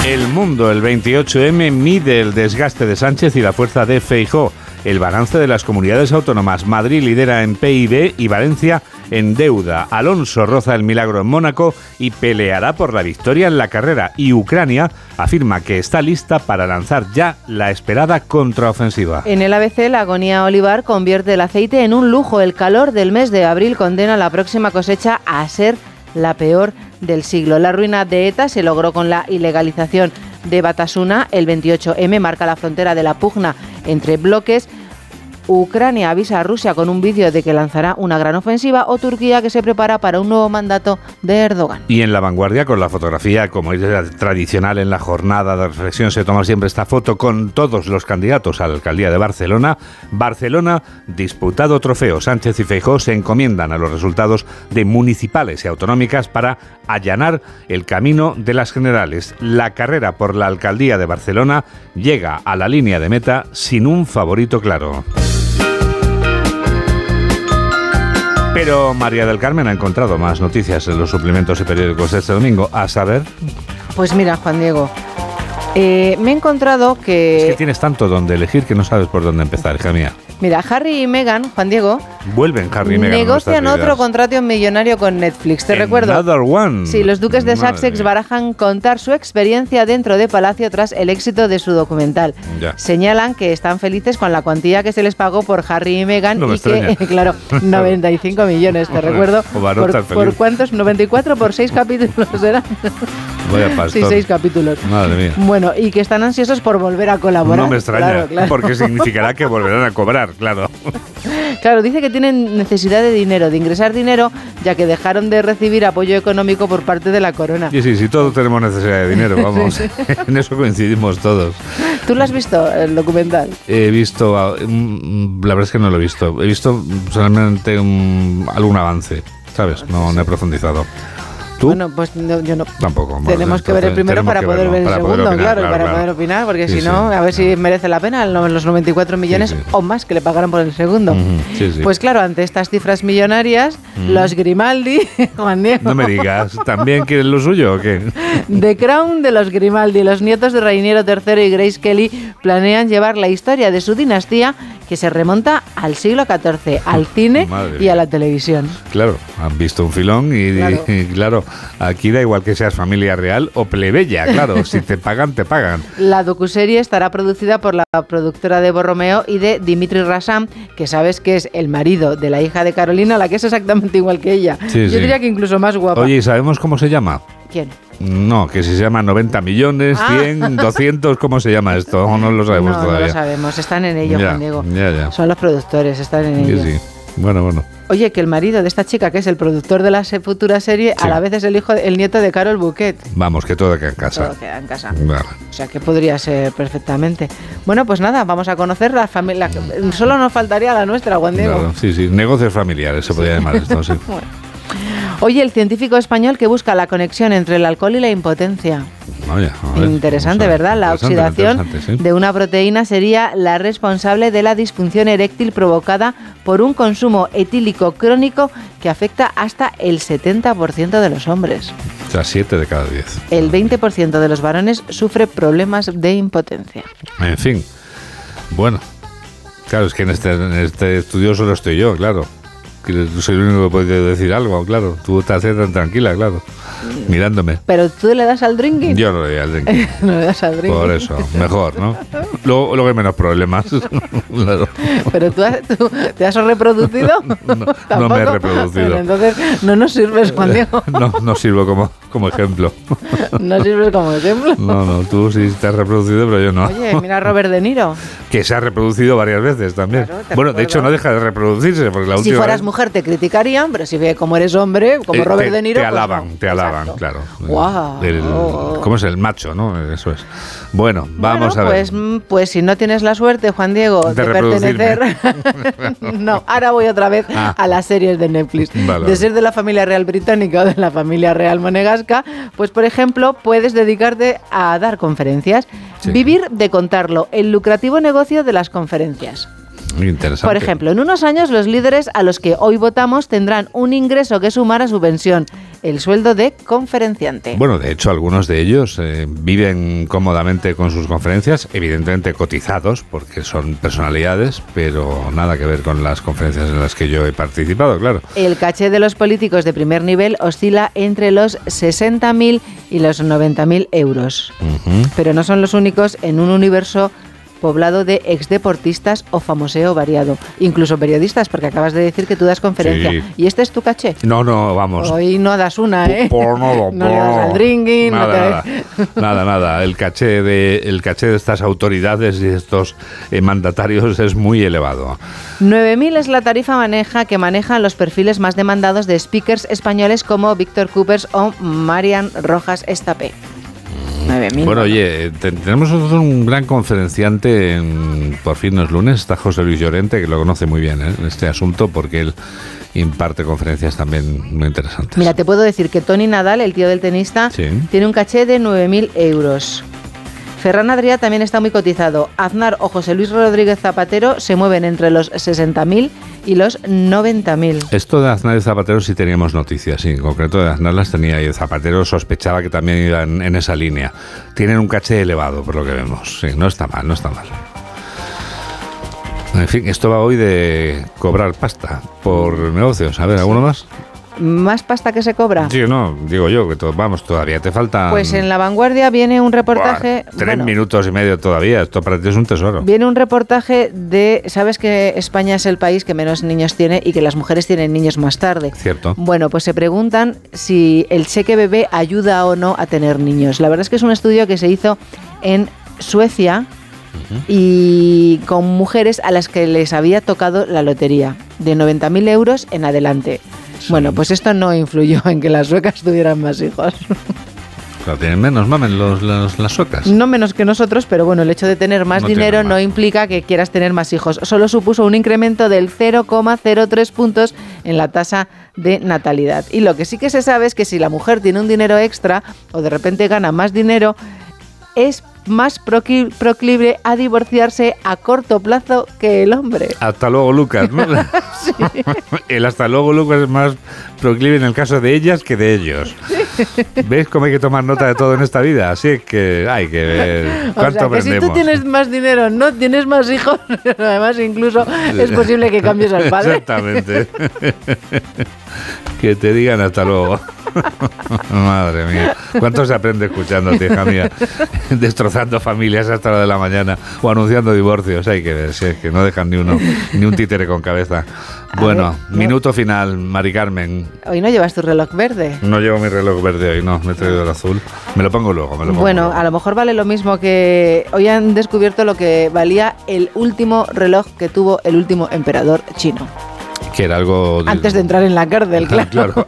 El mundo, el 28M, mide el desgaste de Sánchez y la fuerza de Feijó. El balance de las comunidades autónomas. Madrid lidera en PIB y Valencia en deuda. Alonso roza el milagro en Mónaco y peleará por la victoria en la carrera. Y Ucrania afirma que está lista para lanzar ya la esperada contraofensiva. En el ABC, la agonía olivar convierte el aceite en un lujo. El calor del mes de abril condena la próxima cosecha a ser la peor del siglo. La ruina de ETA se logró con la ilegalización de Batasuna. El 28M marca la frontera de la pugna entre bloques. Ucrania avisa a Rusia con un vídeo de que lanzará una gran ofensiva o Turquía que se prepara para un nuevo mandato de Erdogan. Y en la vanguardia, con la fotografía, como es tradicional en la jornada de reflexión, se toma siempre esta foto con todos los candidatos a la alcaldía de Barcelona. Barcelona, disputado trofeo. Sánchez y Feijó se encomiendan a los resultados de municipales y autonómicas para allanar el camino de las generales. La carrera por la alcaldía de Barcelona llega a la línea de meta sin un favorito claro. Pero María del Carmen ha encontrado más noticias en los suplementos y periódicos de este domingo. A saber, Pues mira, Juan Diego, eh, me he encontrado es que que... tienes tanto donde elegir que no sabes por dónde empezar, hija mía. Mira, Harry y Meghan, Juan Diego, Vuelven Harry y Meghan. negocian otro contrato millonario con Netflix. Te recuerdo. One. Sí, los duques de Madre Sussex mía. barajan contar su experiencia dentro de Palacio tras el éxito de su documental. Ya. Señalan que están felices con la cuantía que se les pagó por Harry y Meghan No y que, claro, 95 millones, te recuerdo. O Por, por cuántos? 94 por 6 capítulos eran. Vaya pastor. Sí, 6 capítulos. Madre mía. Bueno, y que están ansiosos por volver a colaborar. No me extraña, Claro, claro. porque significará que volverán a cobrar, claro. Claro, dice que tienen necesidad de dinero, de ingresar dinero, ya que dejaron de recibir apoyo económico por parte de la corona. Sí, sí, sí, todos tenemos necesidad de dinero, vamos. en eso coincidimos todos. ¿Tú lo has visto, el documental? He visto, ah, mm, la verdad es que no lo he visto. He visto solamente un- algún avance, ¿sabes? No, no he profundizado. ¿Tú? Bueno, pues no, yo no. Tampoco. bueno, Tenemos que ver el primero para poder verlo, ver el para segundo, opinar, claro, para claro. poder opinar, porque Sí, si sí. no, a ver si merece la pena los los 94 millones o más que le pagaron por el segundo. Pues claro, ante estas cifras millonarias, Mm. los Grimaldi, Juan Diego, No me digas, ¿también quieren lo suyo o qué? The Crown de los Grimaldi, los nietos de Reiniero III y Grace Kelly planean llevar la historia de su dinastía que se remonta al siglo XIV, al cine Madre y a la televisión. Claro, han visto un filón y Claro. y, claro, aquí da igual que seas familia real o plebeya, claro, si te pagan, te pagan. La docuserie estará producida por la productora de Borromeo y de Dimitri Rassam, que sabes que es el marido de la hija de Carolina, la que es exactamente igual que ella. Sí, Yo sí. diría que incluso más guapa. Oye, ¿y sabemos cómo se llama? ¿Quién? No, que si se llama 90 millones, Ah. 100, 200, ¿cómo se llama esto? No lo sabemos no, no todavía. lo sabemos, están en ello, Ya, Juan Diego. ya, ya. Son los productores, están en ello. sí. Bueno, bueno. Oye, que el marido de esta chica, que es el productor de la futura serie, Sí. a la vez es el hijo, el nieto de Carol Bouquet. Vamos, que todo queda en casa. Todo queda en casa. Vale. O sea, que podría ser perfectamente. Bueno, pues nada, vamos a conocer la familia. Solo nos faltaría la nuestra, Juan Diego. Claro, sí, sí. Negocios familiares se podría llamar esto, sí. Oye, el científico español que busca la conexión entre el alcohol y la impotencia. Vaya, a ver, Interesante. ¿verdad? La Interesante, oxidación interesante, sí. de una proteína sería la responsable de la disfunción eréctil provocada por un consumo etílico crónico que afecta hasta el 70% de los hombres. O sea, 7 de cada 10. El 20% de los varones sufre problemas de impotencia. En fin. Bueno. Claro, es que en este, en este estudio solo estoy yo, claro. Que soy el único que puede decir algo, claro. Tú estás tan tranquila, claro. Mirándome. Pero tú le das al drinking. Yo no le doy al drinking. no le das al drinking. Por eso, mejor, ¿no? luego, luego hay menos problemas. Claro. Pero tú, has- tú te has reproducido. No, no me he reproducido. Entonces no nos sirves, Juan Diego. No, no sirvo como, como ejemplo. No sirves como ejemplo. No, no, tú sí te has reproducido, pero yo no. Oye, mira a Robert De Niro. Que se ha reproducido varias veces también. Claro, bueno, de hecho no deja de reproducirse, porque la Si última fueras vez, mujer te criticarían, pero si ve como eres hombre, como eh, Robert te, De Niro. Te pues alaban, no. te alaban, claro. El- ¿Cómo es el macho, no? Eso es. Bueno, vamos Bueno, a ver. Pues, mm, pues si no tienes la suerte, Juan Diego, De pertenecer. no, ahora voy otra vez Ah. a las series de Netflix. Vale, de ser de la familia real británica o de la familia real monegasca, pues por ejemplo, puedes dedicarte a dar conferencias. Vivir de contarlo, el lucrativo negocio de las conferencias. Interesante. Por ejemplo, en unos años los líderes a los que hoy votamos tendrán un ingreso que sumar a su pensión, el sueldo de conferenciante. Bueno, de hecho, algunos de ellos eh, viven cómodamente con sus conferencias, evidentemente cotizados, porque son personalidades, pero nada que ver con las conferencias en las que yo he participado, claro. El caché de los políticos de primer nivel oscila entre los 60.000 y los 90.000 euros. Pero no son los únicos en un universo poblado de exdeportistas o famoseo variado. Incluso periodistas, porque acabas de decir que tú das conferencia. Sí. ¿Y este es tu caché? No, no, vamos. Hoy no das una, ¿eh? Por nada, no le das por- al drinking. no Nada, te- nada, nada, nada. El caché de el caché de estas autoridades y estos eh, mandatarios es muy elevado. 9.000 es la tarifa maneja que manejan los perfiles más demandados de speakers españoles como Víctor Coopers o Marian Rojas Estapé. 9.000. Bueno, oye, te- tenemos un gran conferenciante en Por fin no es lunes, está José Luis Llorente, que lo conoce muy bien ¿eh? en este asunto, porque él imparte conferencias también muy interesantes. Mira, te puedo decir que Tony Nadal, el tío del tenista, Sí. tiene un caché de 9.000 euros. Ferran Adrià también está muy cotizado. Aznar o José Luis Rodríguez Zapatero se mueven entre los 60.000 y los 90.000. Esto de Aznar y Zapatero sí teníamos noticias, sí, en concreto de Aznar las tenía y de Zapatero sospechaba que también iban en esa línea. Tienen un caché elevado, por lo que vemos. Sí, no está mal, no está mal. En fin, esto va hoy de cobrar pasta por negocios. A ver, ¿alguno más? ¿Más pasta que se cobra? Sí, no, digo yo, que to- vamos, todavía te falta Pues en La Vanguardia viene un reportaje... tres bueno, minutos y medio todavía. Esto para ti es un tesoro. Viene un reportaje de, sabes que España es el país que menos niños tiene y que las mujeres tienen niños más tarde. Cierto. Bueno, pues se preguntan si el cheque bebé ayuda o no a tener niños. La verdad es que es un estudio que se hizo en Suecia y con mujeres a las que les había tocado la lotería, de 90.000 euros en adelante. Bueno, pues esto no influyó en que las suecas tuvieran más hijos. Claro, tienen menos, mamen, los, los- las suecas. No menos que nosotros, pero bueno, el hecho de tener más No dinero no implica que quieras tener más hijos. Solo supuso un incremento del 0,03 puntos en la tasa de natalidad. Y lo que sí que se sabe es que si la mujer tiene un dinero extra o de repente gana más dinero, es más proclive a divorciarse a corto plazo que el hombre. Hasta luego, Lucas. ¿no? El hasta luego, Lucas, es más proclive en el caso de ellas que de ellos. ¿Ves cómo hay que tomar nota de todo en esta vida? Así es que hay que ver O cuánto sea, que si aprendemos. tú tienes más dinero, no tienes más hijos, además incluso es posible que cambies al padre. Exactamente. que te digan hasta luego. Madre mía. ¿Cuánto se aprende escuchándote, hija mía? Destrozando familias hasta la de la mañana o anunciando divorcios. Hay que ver, si es que no dejan ni uno, ni un títere con cabeza. Bueno, ver, minuto final, Mari Carmen. Hoy no llevas tu reloj verde. No llevo mi reloj verde hoy, no, me he traído el azul. Me lo pongo luego, me lo pongo Bueno, luego. a lo mejor vale lo mismo que hoy han descubierto lo que valía el último reloj que tuvo el último emperador chino. Que era algo... Antes de entrar en la cárcel, claro. Claro.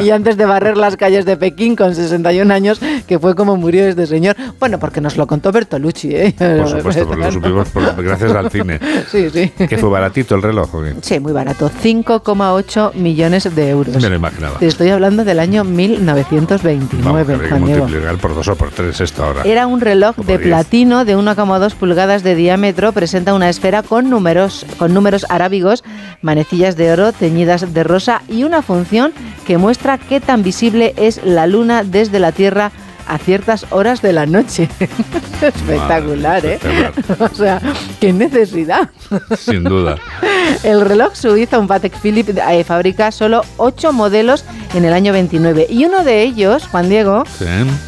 y antes de barrer las calles de Pekín con 61 años, que fue como murió este señor. Bueno, porque nos lo contó Bertolucci, ¿eh? Por supuesto, porque lo supimos por- gracias al cine. Sí, sí. Que fue baratito el reloj. Sí, muy barato. 5,8 millones de euros. Me lo imaginaba. Te estoy hablando del año 1929, Vamos, que Juan Diego. multiplicar por dos o por tres esto ahora. Era un reloj de diez. platino de 1,2 pulgadas de diámetro, presenta una esfera con números, con números arábigos, manecillas de oro teñidas de rosa y una función que muestra qué tan visible es la luna desde la Tierra a ciertas horas de la noche. Espectacular, ¿eh? O sea, qué necesidad. Sin duda. El reloj suizo, un Patek Philippe, eh, fabrica solo 8 modelos en el año 29. Y uno de ellos, Juan Diego,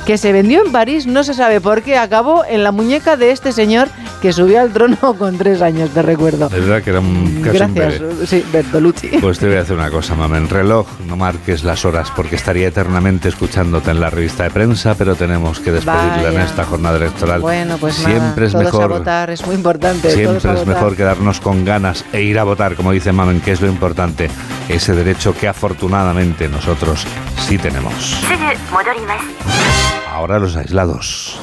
que se vendió en París, no se sabe por qué, acabó en la muñeca de este señor que subió al trono con tres años de recuerdo. Verdad que era un casi Gracias, un sí, Bertolucci. Pues te voy a hacer una cosa, mamen. Reloj, no marques las horas porque estaría eternamente escuchándote en la revista de prensa, pero tenemos que despedirla en esta jornada electoral. Bueno, pues Siempre nada, es todos mejor. a votar, es muy importante. Siempre es mejor quedarnos con ganas e ir a votar, como dice Mamen, que es lo importante. Ese derecho que afortunadamente nosotros sí tenemos. Ahora los aislados.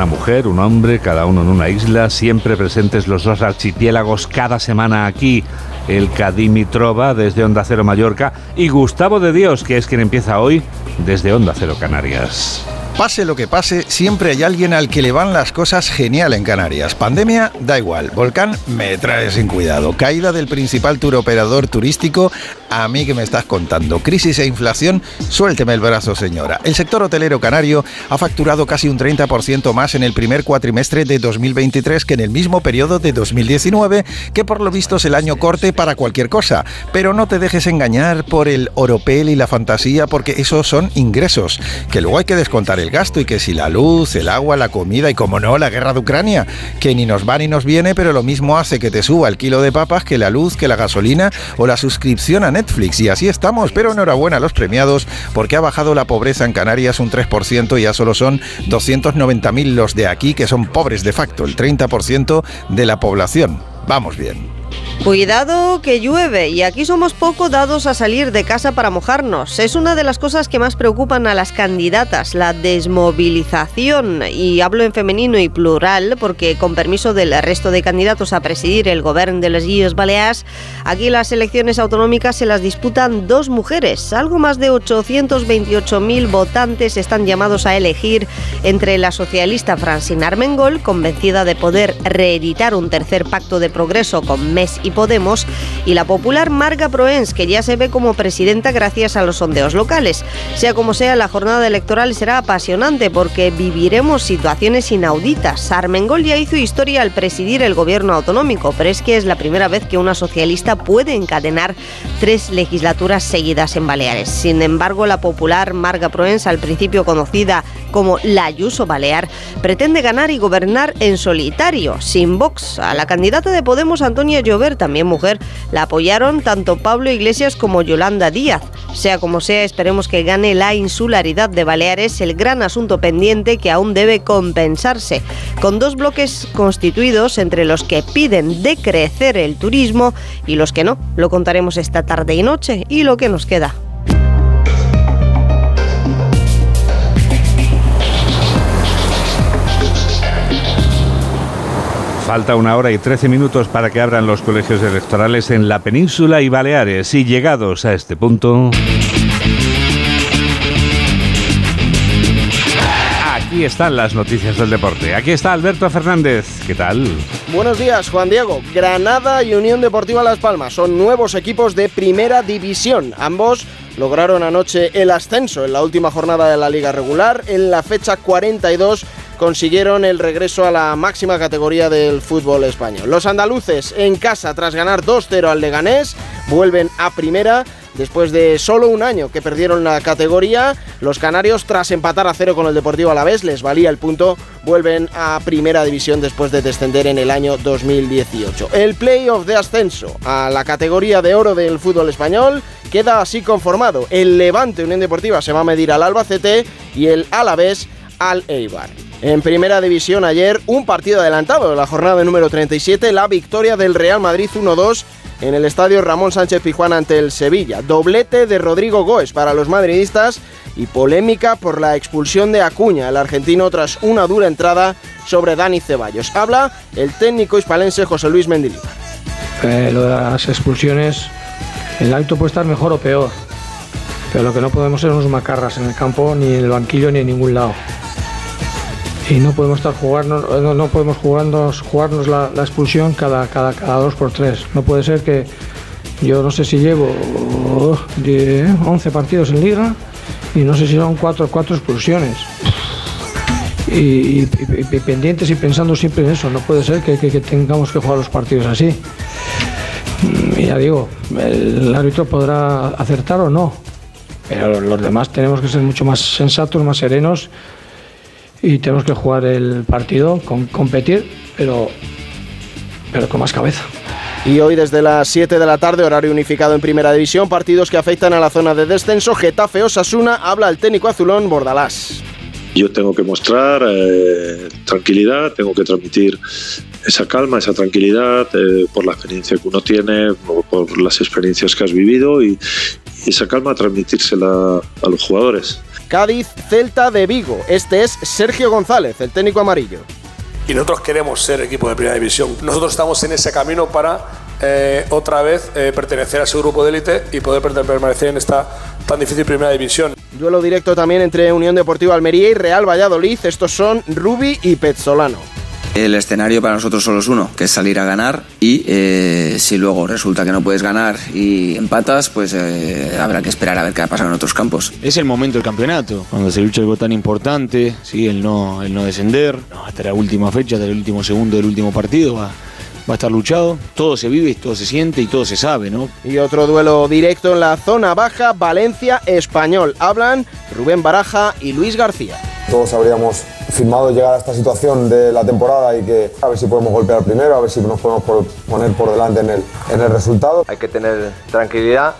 Una mujer, un hombre, cada uno en una isla, siempre presentes los dos archipiélagos cada semana aquí. El Cadimitrova desde Onda Cero Mallorca y Gustavo de Dios, que es quien empieza hoy desde Onda Cero Canarias. Pase lo que pase, siempre hay alguien al que le van las cosas genial en Canarias. Pandemia, da igual. Volcán, me trae sin cuidado. Caída del principal turoperador turístico, a mí que me estás contando. Crisis e inflación, suélteme el brazo, señora. El sector hotelero canario ha facturado casi un 30% más en el primer cuatrimestre de 2023 que en el mismo periodo de 2019, que por lo visto es el año corte para cualquier cosa. Pero no te dejes engañar por el oropel y la fantasía, porque esos son ingresos, que luego hay que descontar el gasto y que si la luz, el agua, la comida y como no, la guerra de Ucrania, que ni nos va ni nos viene, pero lo mismo hace que te suba el kilo de papas que la luz, que la gasolina o la suscripción a Netflix. Y así estamos, pero enhorabuena a los premiados porque ha bajado la pobreza en Canarias un 3% y ya solo son 290.000 los de aquí que son pobres de facto, el 30% de la población. Vamos bien. Cuidado que llueve y aquí somos poco dados a salir de casa para mojarnos. Es una de las cosas que más preocupan a las candidatas, la desmovilización. Y hablo en femenino y plural porque con permiso del resto de candidatos a presidir el gobierno de las Illes Baleares, aquí las elecciones autonómicas se las disputan dos mujeres. Algo más de 828.000 votantes están llamados a elegir entre la socialista Francina Armengol, convencida de poder reeditar un tercer pacto de progreso con MES y Podemos, y la popular Marga Proens, que ya se ve como presidenta gracias a los sondeos locales. Sea como sea, la jornada electoral será apasionante porque viviremos situaciones inauditas. Armengol ya hizo historia al presidir el gobierno autonómico, pero es que es la primera vez que una socialista puede encadenar tres legislaturas seguidas en Baleares. Sin embargo, la popular Marga Proens, al principio conocida como la Ayuso Balear, pretende ganar y gobernar en solitario, sin Vox. A la candidata de Podemos, Antonia Llover, también mujer, la apoyaron tanto Pablo Iglesias como Yolanda Díaz. Sea como sea, esperemos que gane la insularidad de Baleares, el gran asunto pendiente que aún debe compensarse, con dos bloques constituidos entre los que piden decrecer el turismo y los que no. Lo contaremos esta tarde y noche y lo que nos queda. Falta una hora y trece minutos para que abran los colegios electorales en la península y Baleares. Y llegados a este punto... Aquí están las noticias del deporte. Aquí está Alberto Fernández. ¿Qué tal? Buenos días, Juan Diego. Granada y Unión Deportiva Las Palmas son nuevos equipos de primera división. Ambos lograron anoche el ascenso en la última jornada de la liga regular. En la fecha 42 consiguieron el regreso a la máxima categoría del fútbol español. Los andaluces en casa tras ganar 2-0 al Leganés vuelven a primera. Después de solo un año que perdieron la categoría, los canarios tras empatar a cero con el Deportivo Alavés, les valía el punto, vuelven a primera división después de descender en el año 2018. El playoff de ascenso a la categoría de oro del fútbol español queda así conformado. El Levante Unión Deportiva se va a medir al Albacete y el Alavés al Eibar. En primera división ayer, un partido adelantado de la jornada número 37, la victoria del Real Madrid 1-2 en el estadio Ramón Sánchez Pizjuán ante el Sevilla. Doblete de Rodrigo Goes para los madridistas y polémica por la expulsión de Acuña, el argentino, tras una dura entrada sobre Dani Ceballos. Habla el técnico hispalense José Luis Mendilibar. Eh, lo de las expulsiones, el hábito puede estar mejor o peor, pero lo que no podemos ser unos macarras en el campo, ni en el banquillo, ni en ningún lado. Y no podemos estar jugando, no, no podemos jugarnos, jugarnos la, la expulsión cada, cada, cada dos por tres. No puede ser que yo no sé si llevo oh, 10, 11 partidos en liga y no sé si son cuatro, cuatro expulsiones. y, pendientes y pensando siempre en eso. No puede ser que, tengamos que jugar los partidos así. Y ya digo, el árbitro podrá acertar o no, pero los demás tenemos que ser mucho más sensatos, más serenos y tenemos que jugar el partido, con, competir, pero, pero con más cabeza. Y hoy desde las 7 de la tarde, horario unificado en Primera División, partidos que afectan a la zona de descenso, Getafe Osasuna, habla el técnico azulón Bordalás. Yo tengo que mostrar eh, tranquilidad, tengo que transmitir esa calma, esa tranquilidad eh, por la experiencia que uno tiene, por las experiencias que has vivido y, esa calma transmitírsela a los jugadores. Cádiz, Celta de Vigo. Este es Sergio González, el técnico amarillo. Y nosotros queremos ser equipo de primera división. Nosotros estamos en ese camino para eh, otra vez pertenecer a ese grupo de élite y poder permanecer en esta tan difícil primera división. Duelo directo también entre Unión Deportiva Almería y Real Valladolid. Estos son Rubi y Pezzolano. El escenario para nosotros solo es uno, que es salir a ganar y eh, si luego resulta que no puedes ganar y empatas, pues eh, habrá que esperar a ver qué va a pasar en otros campos. Es el momento del campeonato, cuando se lucha algo tan importante, ¿sí? el, no, el no descender, hasta la última fecha, hasta el último segundo del último partido, va, va a estar luchado. Todo se vive, todo se siente y todo se sabe, ¿no? Y otro duelo directo en la zona baja, Valencia Español. Hablan Rubén Baraja y Luis García. Todos habríamos firmado llegar a esta situación de la temporada y que a ver si podemos golpear primero, a ver si nos podemos poner por delante en el, en el resultado. Hay que tener tranquilidad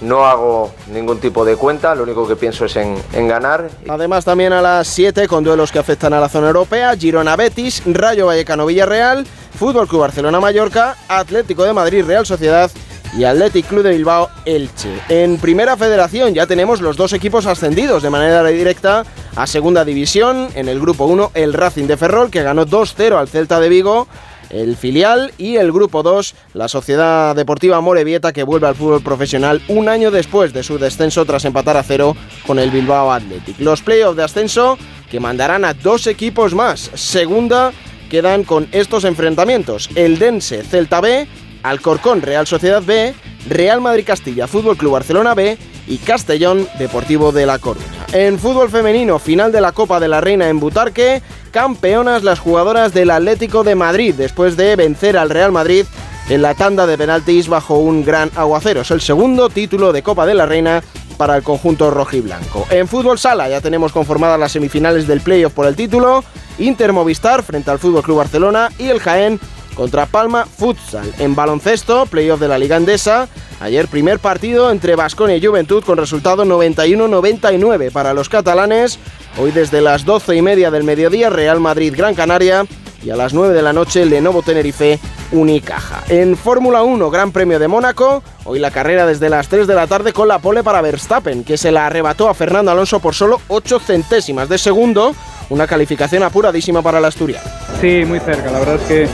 no hago ningún tipo de cuenta, lo único que pienso es en, en, ganar. Además también a las 7 con duelos que afectan a la zona europea, Girona Betis, Rayo Vallecano Villarreal, Fútbol Club Barcelona Mallorca, Atlético de Madrid Real Sociedad y Athletic Club de Bilbao Elche. En Primera Federación ya tenemos los dos equipos ascendidos de manera directa a Segunda División. En el grupo 1 el Racing de Ferrol que ganó 2-0 al Celta de Vigo el filial y el grupo 2, la Sociedad Deportiva Morevieta que vuelve al fútbol profesional un año después de su descenso tras empatar a cero con el Bilbao Athletic. Los playoffs de ascenso que mandarán a dos equipos más. Segunda quedan con estos enfrentamientos. El Dense Celta B, Alcorcón Real Sociedad B, Real Madrid Castilla Fútbol Club Barcelona B y Castellón Deportivo de La Coruña. En fútbol femenino, final de la Copa de la Reina en Butarque, campeonas las jugadoras del Atlético de Madrid después de vencer al Real Madrid en la tanda de penaltis bajo un gran aguacero. Es el segundo título de Copa de la Reina para el conjunto rojiblanco. En fútbol sala ya tenemos conformadas las semifinales del playoff por el título, Inter Movistar frente al Fútbol Club Barcelona y el Jaén contra Palma Futsal. En baloncesto, playoff de la Liga Andesa, ayer primer partido entre Vasconia y Juventud con resultado 91-99 para los catalanes. Hoy desde las 12 y media del mediodía, Real Madrid Gran Canaria y a las 9 de la noche Lenovo Tenerife Unicaja. En Fórmula 1, Gran Premio de Mónaco, hoy la carrera desde las 3 de la tarde con la pole para Verstappen, que se la arrebató a Fernando Alonso por solo 8 centésimas de segundo, una calificación apuradísima para la Asturiana. Sí, muy cerca, la verdad es que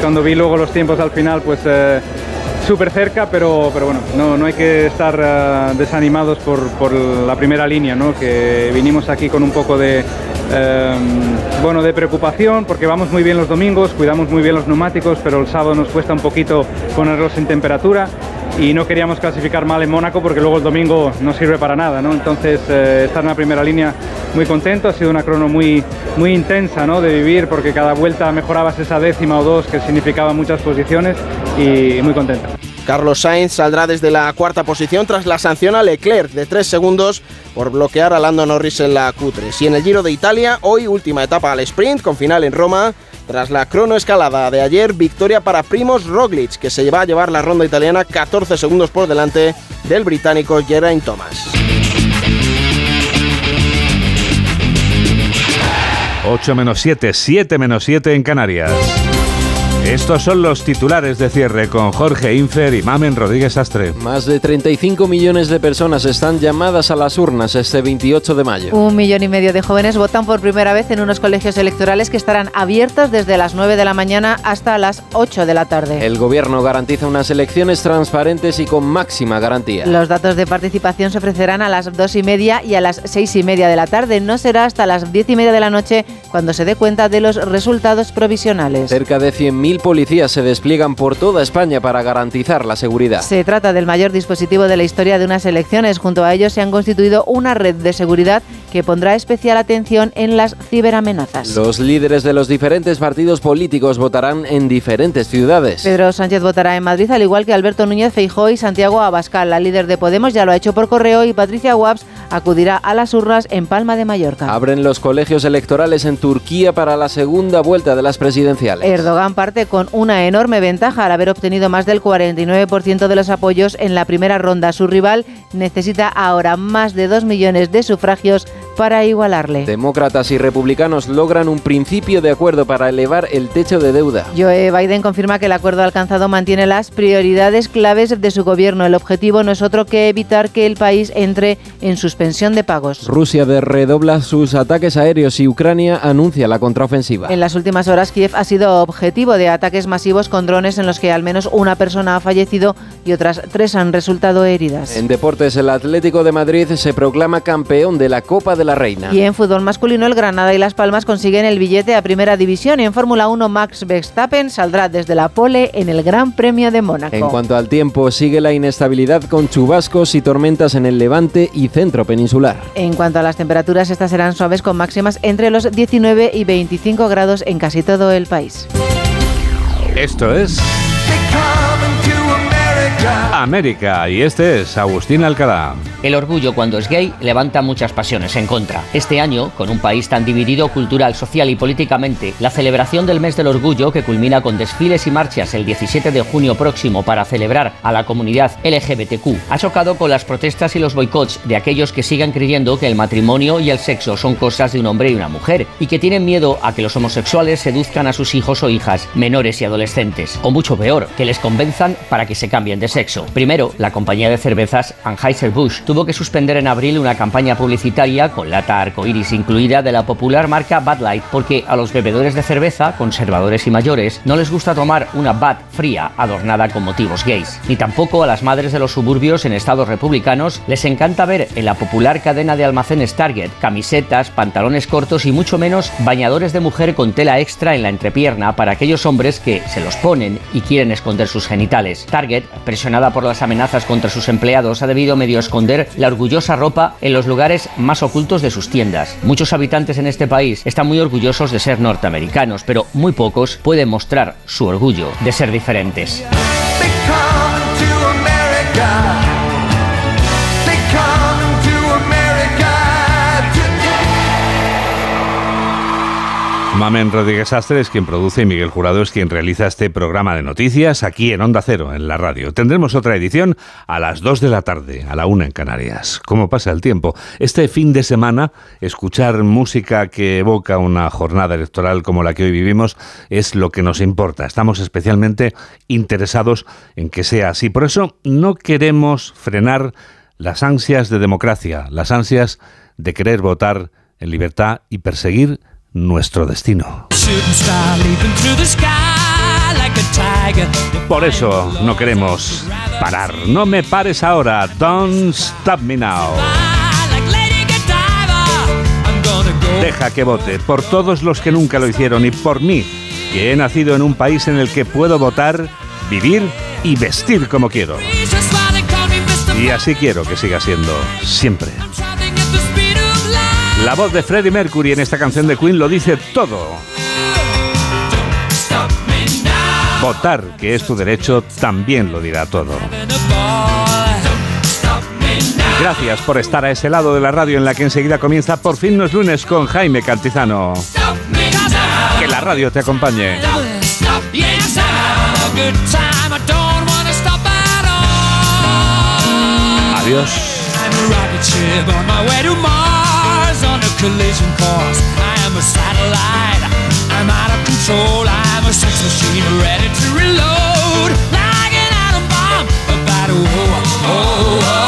cuando vi luego los tiempos al final, pues... Súper cerca, pero, pero bueno, no, no hay que estar eh, desanimados por, por, la primera línea, ¿no? que vinimos aquí con un poco de, Em, bueno, de preocupación porque vamos muy bien los domingos, cuidamos muy bien los neumáticos, pero el sábado nos cuesta un poquito ponerlos en temperatura y no queríamos clasificar mal en Mónaco porque luego el domingo no sirve para nada, ¿no? Entonces eh, estar en la primera línea muy contento, ha sido una crono muy, muy intensa ¿no? de vivir porque cada vuelta mejorabas esa décima o dos que significaba muchas posiciones y muy contento. Carlos Sainz saldrá desde la cuarta posición tras la sanción a Leclerc de 3 segundos por bloquear a Lando Norris en la Q3. Y en el Giro de Italia, hoy última etapa al sprint con final en Roma. Tras la cronoescalada de ayer, victoria para Primoz Roglic, que se va a llevar la ronda italiana 14 segundos por delante del británico Geraint Thomas. 8 menos 7, 7 menos 7 en Canarias. Estos son los titulares de cierre con Jorge Infer y Mamen Rodríguez Astre. Más de 35 millones de personas están llamadas a las urnas este 28 de mayo. Un millón y medio de jóvenes votan por primera vez en unos colegios electorales que estarán abiertos desde las 9 de la mañana hasta las 8 de la tarde. El gobierno garantiza unas elecciones transparentes y con máxima garantía. Los datos de participación se ofrecerán a las 2 y media y a las 6 y media de la tarde. No será hasta las 10 y media de la noche cuando se dé cuenta de los resultados provisionales. Cerca de 100 mil policías se despliegan por toda España para garantizar la seguridad. Se trata del mayor dispositivo de la historia de unas elecciones. Junto a ellos se han constituido una red de seguridad que pondrá especial atención en las ciberamenazas. Los líderes de los diferentes partidos políticos votarán en diferentes ciudades. Pedro Sánchez votará en Madrid, al igual que Alberto Núñez Feijó y Santiago Abascal. La líder de Podemos ya lo ha hecho por correo y Patricia Waps acudirá a las urnas en Palma de Mallorca. Abren los colegios electorales en Turquía para la segunda vuelta de las presidenciales. Erdogan parte con una enorme ventaja al haber obtenido más del 49% de los apoyos en la primera ronda. Su rival necesita ahora más de 2 millones de sufragios para igualarle. Demócratas y republicanos logran un principio de acuerdo para elevar el techo de deuda. Joe Biden confirma que el acuerdo alcanzado mantiene las prioridades claves de su gobierno. El objetivo no es otro que evitar que el país entre en suspensión de pagos. Rusia redobla sus ataques aéreos y Ucrania anuncia la contraofensiva. En las últimas horas, Kiev ha sido objetivo de ataques masivos con drones en los que al menos una persona ha fallecido y otras tres han resultado heridas. En deportes, el Atlético de Madrid se proclama campeón de la Copa de la Reina. Y en fútbol masculino, el Granada y Las Palmas consiguen el billete a primera división. Y en Fórmula 1, Max Verstappen saldrá desde la pole en el Gran Premio de Mónaco. En cuanto al tiempo, sigue la inestabilidad con chubascos y tormentas en el levante y centro peninsular. En cuanto a las temperaturas, estas serán suaves con máximas entre los 19 y 25 grados en casi todo el país. Esto es América y este es Agustín Alcalá. El orgullo cuando es gay levanta muchas pasiones en contra. Este año, con un país tan dividido cultural, social y políticamente, la celebración del mes del orgullo, que culmina con desfiles y marchas el 17 de junio próximo para celebrar a la comunidad LGBTQ, ha chocado con las protestas y los boicots de aquellos que sigan creyendo que el matrimonio y el sexo son cosas de un hombre y una mujer, y que tienen miedo a que los homosexuales seduzcan a sus hijos o hijas, menores y adolescentes, o mucho peor, que les convenzan para que se cambien de sexo. Primero, la compañía de cervezas Anheuser-Busch tuvo que suspender en abril una campaña publicitaria con lata arcoíris incluida de la popular marca Bud Light porque a los bebedores de cerveza, conservadores y mayores, no les gusta tomar una Bud fría adornada con motivos gays. Ni tampoco a las madres de los suburbios en estados republicanos les encanta ver en la popular cadena de almacenes Target camisetas, pantalones cortos y mucho menos bañadores de mujer con tela extra en la entrepierna para aquellos hombres que se los ponen y quieren esconder sus genitales. Target, por las amenazas contra sus empleados, ha debido medio esconder la orgullosa ropa en los lugares más ocultos de sus tiendas. Muchos habitantes en este país están muy orgullosos de ser norteamericanos, pero muy pocos pueden mostrar su orgullo de ser diferentes. Mamen Rodríguez Astre es quien produce y Miguel Jurado es quien realiza este programa de noticias aquí en Onda Cero, en la radio. Tendremos otra edición a las 2 de la tarde, a la 1 en Canarias. ¿Cómo pasa el tiempo? Este fin de semana, escuchar música que evoca una jornada electoral como la que hoy vivimos es lo que nos importa. Estamos especialmente interesados en que sea así. Por eso no queremos frenar las ansias de democracia, las ansias de querer votar en libertad y perseguir nuestro destino. Por eso no queremos parar. No me pares ahora. Don't stop me now. Deja que vote por todos los que nunca lo hicieron y por mí, que he nacido en un país en el que puedo votar, vivir y vestir como quiero. Y así quiero que siga siendo siempre. La voz de Freddie Mercury en esta canción de Queen lo dice todo. Votar, que es tu derecho, también lo dirá todo. Gracias por estar a ese lado de la radio en la que enseguida comienza Por fin no es lunes con Jaime Cantizano. Que la radio te acompañe. Adiós. Collision course. I am a satellite. I'm out of control. I'm a sex machine ready to reload. Like an atom bomb about oh, oh, oh,